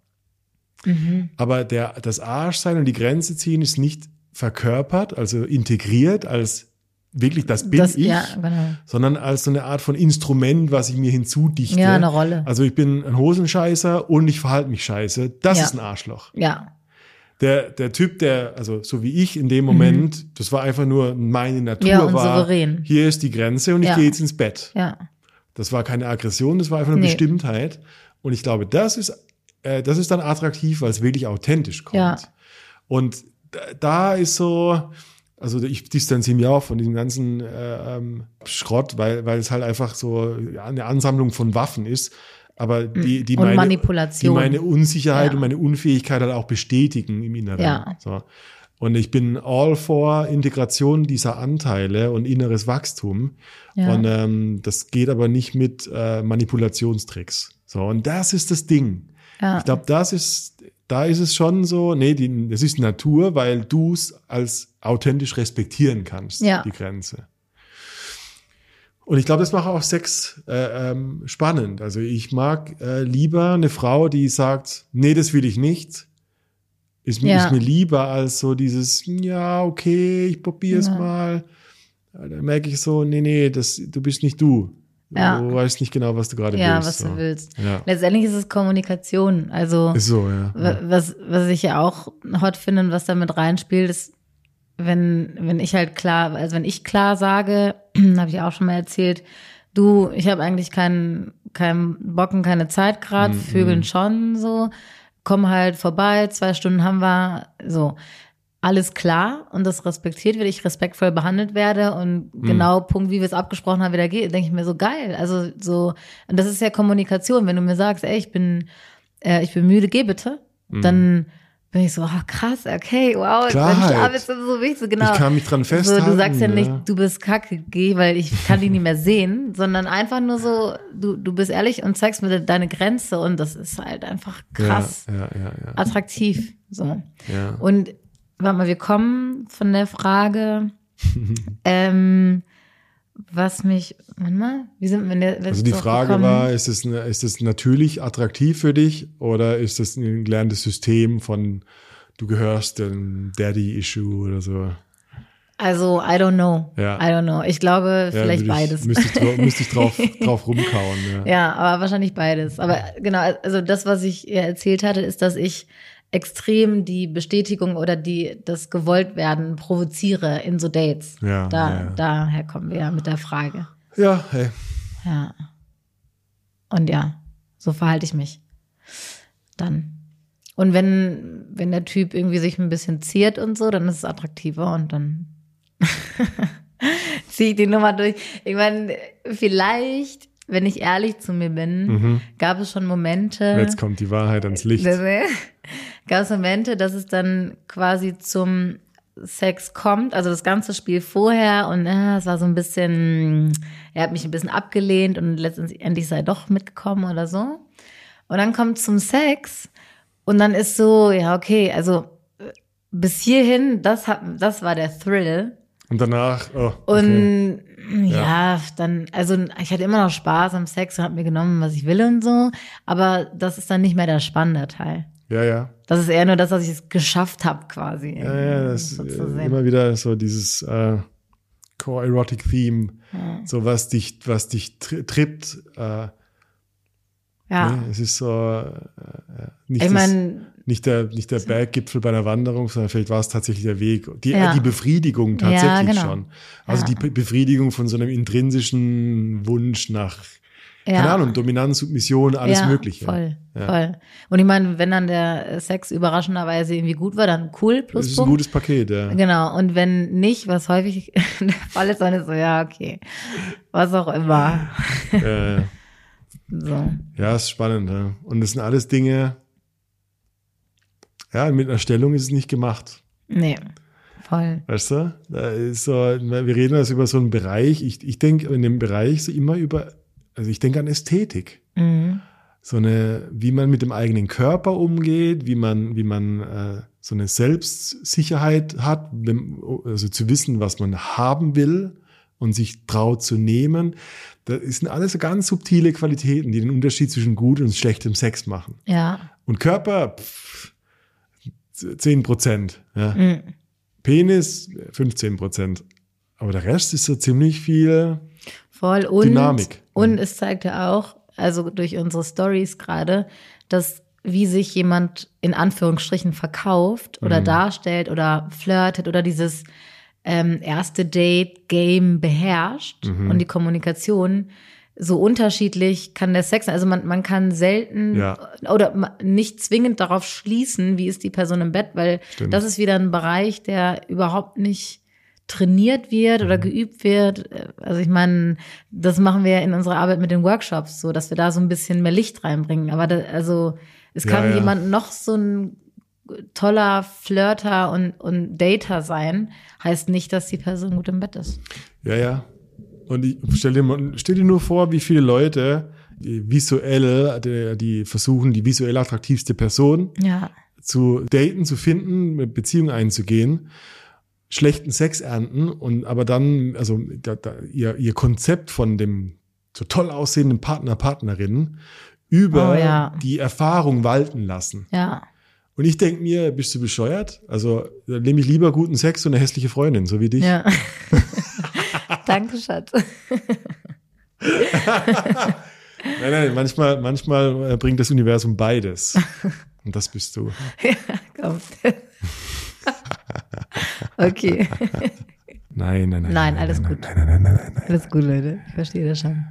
Mhm. Aber der, das Arschsein und die Grenze ziehen ist nicht verkörpert, also integriert als wirklich, das bin das, ich, ja, genau. sondern als so eine Art von Instrument, was ich mir hinzudichte. Ja, eine Rolle. Also ich bin ein Hosenscheißer und ich verhalte mich scheiße. Das Ja. ist ein Arschloch. Ja, Der, der Typ, der, also so wie ich in dem Moment, das war einfach nur meine Natur Mhm. Ja, und war. souverän. Hier ist die Grenze und ich Ja. gehe jetzt ins Bett. ja. Das war keine Aggression, das war einfach eine Nee. Bestimmtheit. Und ich glaube, das ist, äh, das ist dann attraktiv, weil es wirklich authentisch kommt. Ja. Und da ist so, also ich distanziere mich auch von diesem ganzen äh, ähm, Schrott, weil, weil es halt einfach so eine Ansammlung von Waffen ist. Aber die, die, Und meine, Manipulation. die meine Unsicherheit Ja. und meine Unfähigkeit halt auch bestätigen im Inneren. Ja. So. Und ich bin all for Integration dieser Anteile und inneres Wachstum. Ja. Und ähm, das geht aber nicht mit äh, Manipulationstricks. So, und das ist das Ding. Ja. Ich glaube, das ist, da ist es schon so, nee, die, das ist Natur, weil du es als authentisch respektieren kannst, Ja. die Grenze. Und ich glaube, das macht auch Sex äh, ähm, spannend. Also ich mag äh, lieber eine Frau, die sagt, nee, das will ich nicht. Ist, mir Ja. ist mir lieber als so dieses, ja, okay, ich probier's Ja. mal. Da merke ich so, nee, nee, das, du bist nicht du. Ja. Du weißt nicht genau, was du gerade Ja, willst. was so. du willst. Ja. Letztendlich ist es Kommunikation. Also, Ist so, ja. wa- was, was ich ja auch hot finde und was da mit reinspielt, ist, wenn, wenn ich halt klar, also wenn ich klar sage, habe ich auch schon mal erzählt, du, ich habe eigentlich keinen keinen Bock und keine Zeit gerade, Mhm. Vögeln schon so, komm halt vorbei, zwei Stunden haben wir, so. Alles klar und das respektiert wird, ich respektvoll behandelt werde und Mhm. genau Punkt, wie wir es abgesprochen haben, wieder geht, denke ich mir so geil. Also so, und das ist ja Kommunikation, wenn du mir sagst, ey, ich bin, äh, ich bin müde, geh bitte, Mhm. dann bin ich so, oh, krass, okay, wow, Klarheit. Schlaf ist so wichtig, genau. Ich kann mich dran so, festhalten. du sagst ja nicht, ja. du bist kacke, geh, weil ich kann dich nicht mehr sehen, sondern einfach nur so, du, du bist ehrlich und zeigst mir deine Grenze und das ist halt einfach krass Ja, ja, ja, ja. attraktiv, so. ja. Und warte mal, wir kommen von der Frage, ähm, was mich, warte mal, wie sind wir denn Also die Frage war, ist es, ist es natürlich attraktiv für dich oder ist es ein gelerntes System von, du gehörst dem Daddy-Issue oder so? Also, I don't know. Ja. I don't know. Ich glaube, Ja, vielleicht ich, beides. Müsste ich, drauf, müsste ich drauf, drauf rumkauen. Ja. Ja, aber wahrscheinlich beides. Aber genau, also das, was ich ihr erzählt hatte, ist, dass ich extrem die Bestätigung oder die das Gewolltwerden provoziere in so Dates. Ja, da, ja, ja. Daher kommen wir ja mit der Frage. ja, hey. Ja. Und ja, so verhalte ich mich. Dann. Und wenn, wenn der Typ irgendwie sich ein bisschen ziert und so, dann ist es attraktiver und dann ziehe ich die Nummer durch. Ich meine, vielleicht, wenn ich ehrlich zu mir bin, gab es schon Momente. Jetzt kommt die Wahrheit ans Licht. Gab es Momente, dass es dann quasi zum Sex kommt, also das ganze Spiel vorher und äh, es war so ein bisschen, er hat mich ein bisschen abgelehnt und letztendlich sei er doch mitgekommen oder so. Und dann kommt zum Sex und dann ist so, ja, okay, also äh, bis hierhin, das hat, das war der Thrill. Und danach, oh, okay. Und ja. dann, also ich hatte immer noch Spaß am Sex und hab mir genommen, was ich will und so, aber das ist dann nicht mehr der spannende Teil. ja, ja. Das ist eher nur das, was ich es geschafft habe, quasi. Ja, ja, das so ist immer wieder so dieses äh, Core-Erotic-Theme, so was dich, was dich tri trippt. Äh, ja. ne? Es ist so äh, nicht, Ich das, meine, nicht der, nicht der Berggipfel bei einer Wanderung, sondern vielleicht war es tatsächlich der Weg. Die, Ja. die Befriedigung tatsächlich Ja, genau. schon. Also Ja. die Be- Befriedigung von so einem intrinsischen Wunsch nach, keine Ahnung, Dominanz, Submission, alles Mögliche. Voll, voll. Und ich meine, wenn dann der Sex überraschenderweise irgendwie gut war, dann cool, Das ist ein gutes Paket, ja. Genau. Und wenn nicht, was häufig der Fall ist, dann ist so, ja, okay. Was auch immer. ja, ja. So. Ja, ist spannend. Ja. Und das sind alles Dinge, ja, mit einer Stellung ist es nicht gemacht. Nee. Voll. Weißt du? Da ist so, wir reden also über so einen Bereich. Ich, ich denke in dem Bereich so immer über, also ich denke an Ästhetik. Mhm. So eine, wie man mit dem eigenen Körper umgeht, wie man, wie man äh, so eine Selbstsicherheit hat, also zu wissen, was man haben will und sich traut zu nehmen. Das sind alles so ganz subtile Qualitäten, die den Unterschied zwischen gut und schlechtem Sex machen. Ja. Und Körper, pff, 10 Prozent. Ja. Mhm. Penis, 15 Prozent. Aber der Rest ist so ziemlich viel. Voll. Und, Dynamik. Und es zeigt ja auch, also durch unsere Stories gerade, dass wie sich jemand in Anführungsstrichen verkauft oder darstellt oder flirtet oder dieses ähm, erste Date-Game beherrscht und die Kommunikation so unterschiedlich kann der Sex sein. Also man, man kann selten Ja. oder nicht zwingend darauf schließen, wie ist die Person im Bett, weil Stimmt. das ist wieder ein Bereich, der überhaupt nicht trainiert wird Mhm. oder geübt wird. Also ich meine, das machen wir in unserer Arbeit mit den Workshops, so dass wir da so ein bisschen mehr Licht reinbringen. Aber da, also es Ja, kann ja. jemand noch so ein toller Flirter und, und Dater sein, heißt nicht, dass die Person gut im Bett ist. Ja, ja. Und ich stell dir, stell dir nur vor, wie viele Leute die visuell, die, die versuchen, die visuell attraktivste Person Ja, zu daten, zu finden, mit Beziehung einzugehen, schlechten Sex ernten und aber dann, also da, da, ihr, ihr Konzept von dem so toll aussehenden Partner, Partnerin über Oh, ja. die Erfahrung walten lassen. ja. Und ich denk mir, bist du bescheuert? Also nehme ich lieber guten Sex und eine hässliche Freundin, so wie dich. Ja. Danke, Schatz. Nein, nein, manchmal, manchmal äh, bringt das Universum beides. Und das bist du. Komm. okay. Nein, nein, nein. Nein, alles gut. Nein, nein, nein, nein, nein. Alles gut, Leute. Ich verstehe das schon.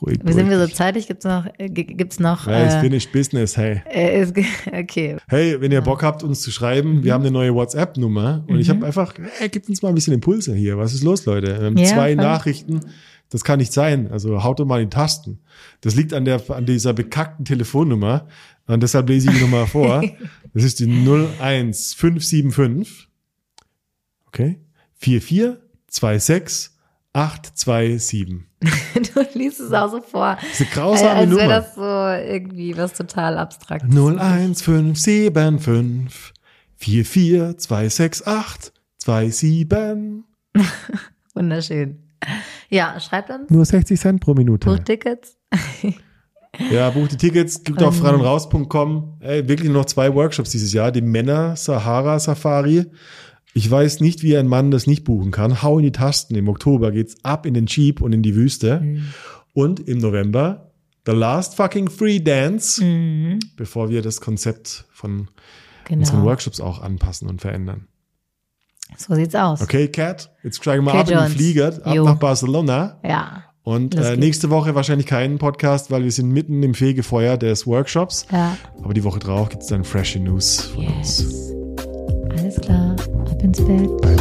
Ruhig, Wie sind wir so zeitig? Gibt's noch, äh, gibt's noch, Ja, ist äh, finished business, hey. äh, okay. Hey, wenn ihr Bock habt, uns zu schreiben, Mhm. wir haben eine neue WhatsApp-Nummer und ich habe einfach, hey, gebt uns mal ein bisschen Impulse hier. Was ist los, Leute? Zwei. Nachrichten. Das kann nicht sein. Also haut doch mal die Tasten. Das liegt an der, an dieser bekackten Telefonnummer. Und deshalb lese ich die Nummer vor. Das ist die 01575. Okay. 4426 827. Du liest es auch so vor. Das ist eine grausame als wäre Nummer. das so irgendwie was total abstraktes. 01575 44268 27. Wunderschön. Ja, schreibt uns. Nur 60 Cent pro Minute. Buchtickets. Ja, bucht die Tickets, gibt auf reinundraus.com. Ey, wirklich noch zwei Workshops dieses Jahr. Die Männer Sahara Safari. Ich weiß nicht, wie ein Mann das nicht buchen kann. Hau in die Tasten. Im Oktober geht's ab in den Jeep und in die Wüste. Und im November The Last Fucking Free Dance, Mhm. bevor wir das Konzept von unseren Genau. Workshops auch anpassen und verändern. So sieht's aus. Okay, Cat, jetzt steigen wir ab in den Flieger, ab Jo. nach Barcelona. Ja. Und äh, nächste Woche wahrscheinlich keinen Podcast, weil wir sind mitten im Fegefeuer des Workshops. Ja. Aber die Woche drauf gibt's dann freshe News von uns. Yes. Alles Sanzberg.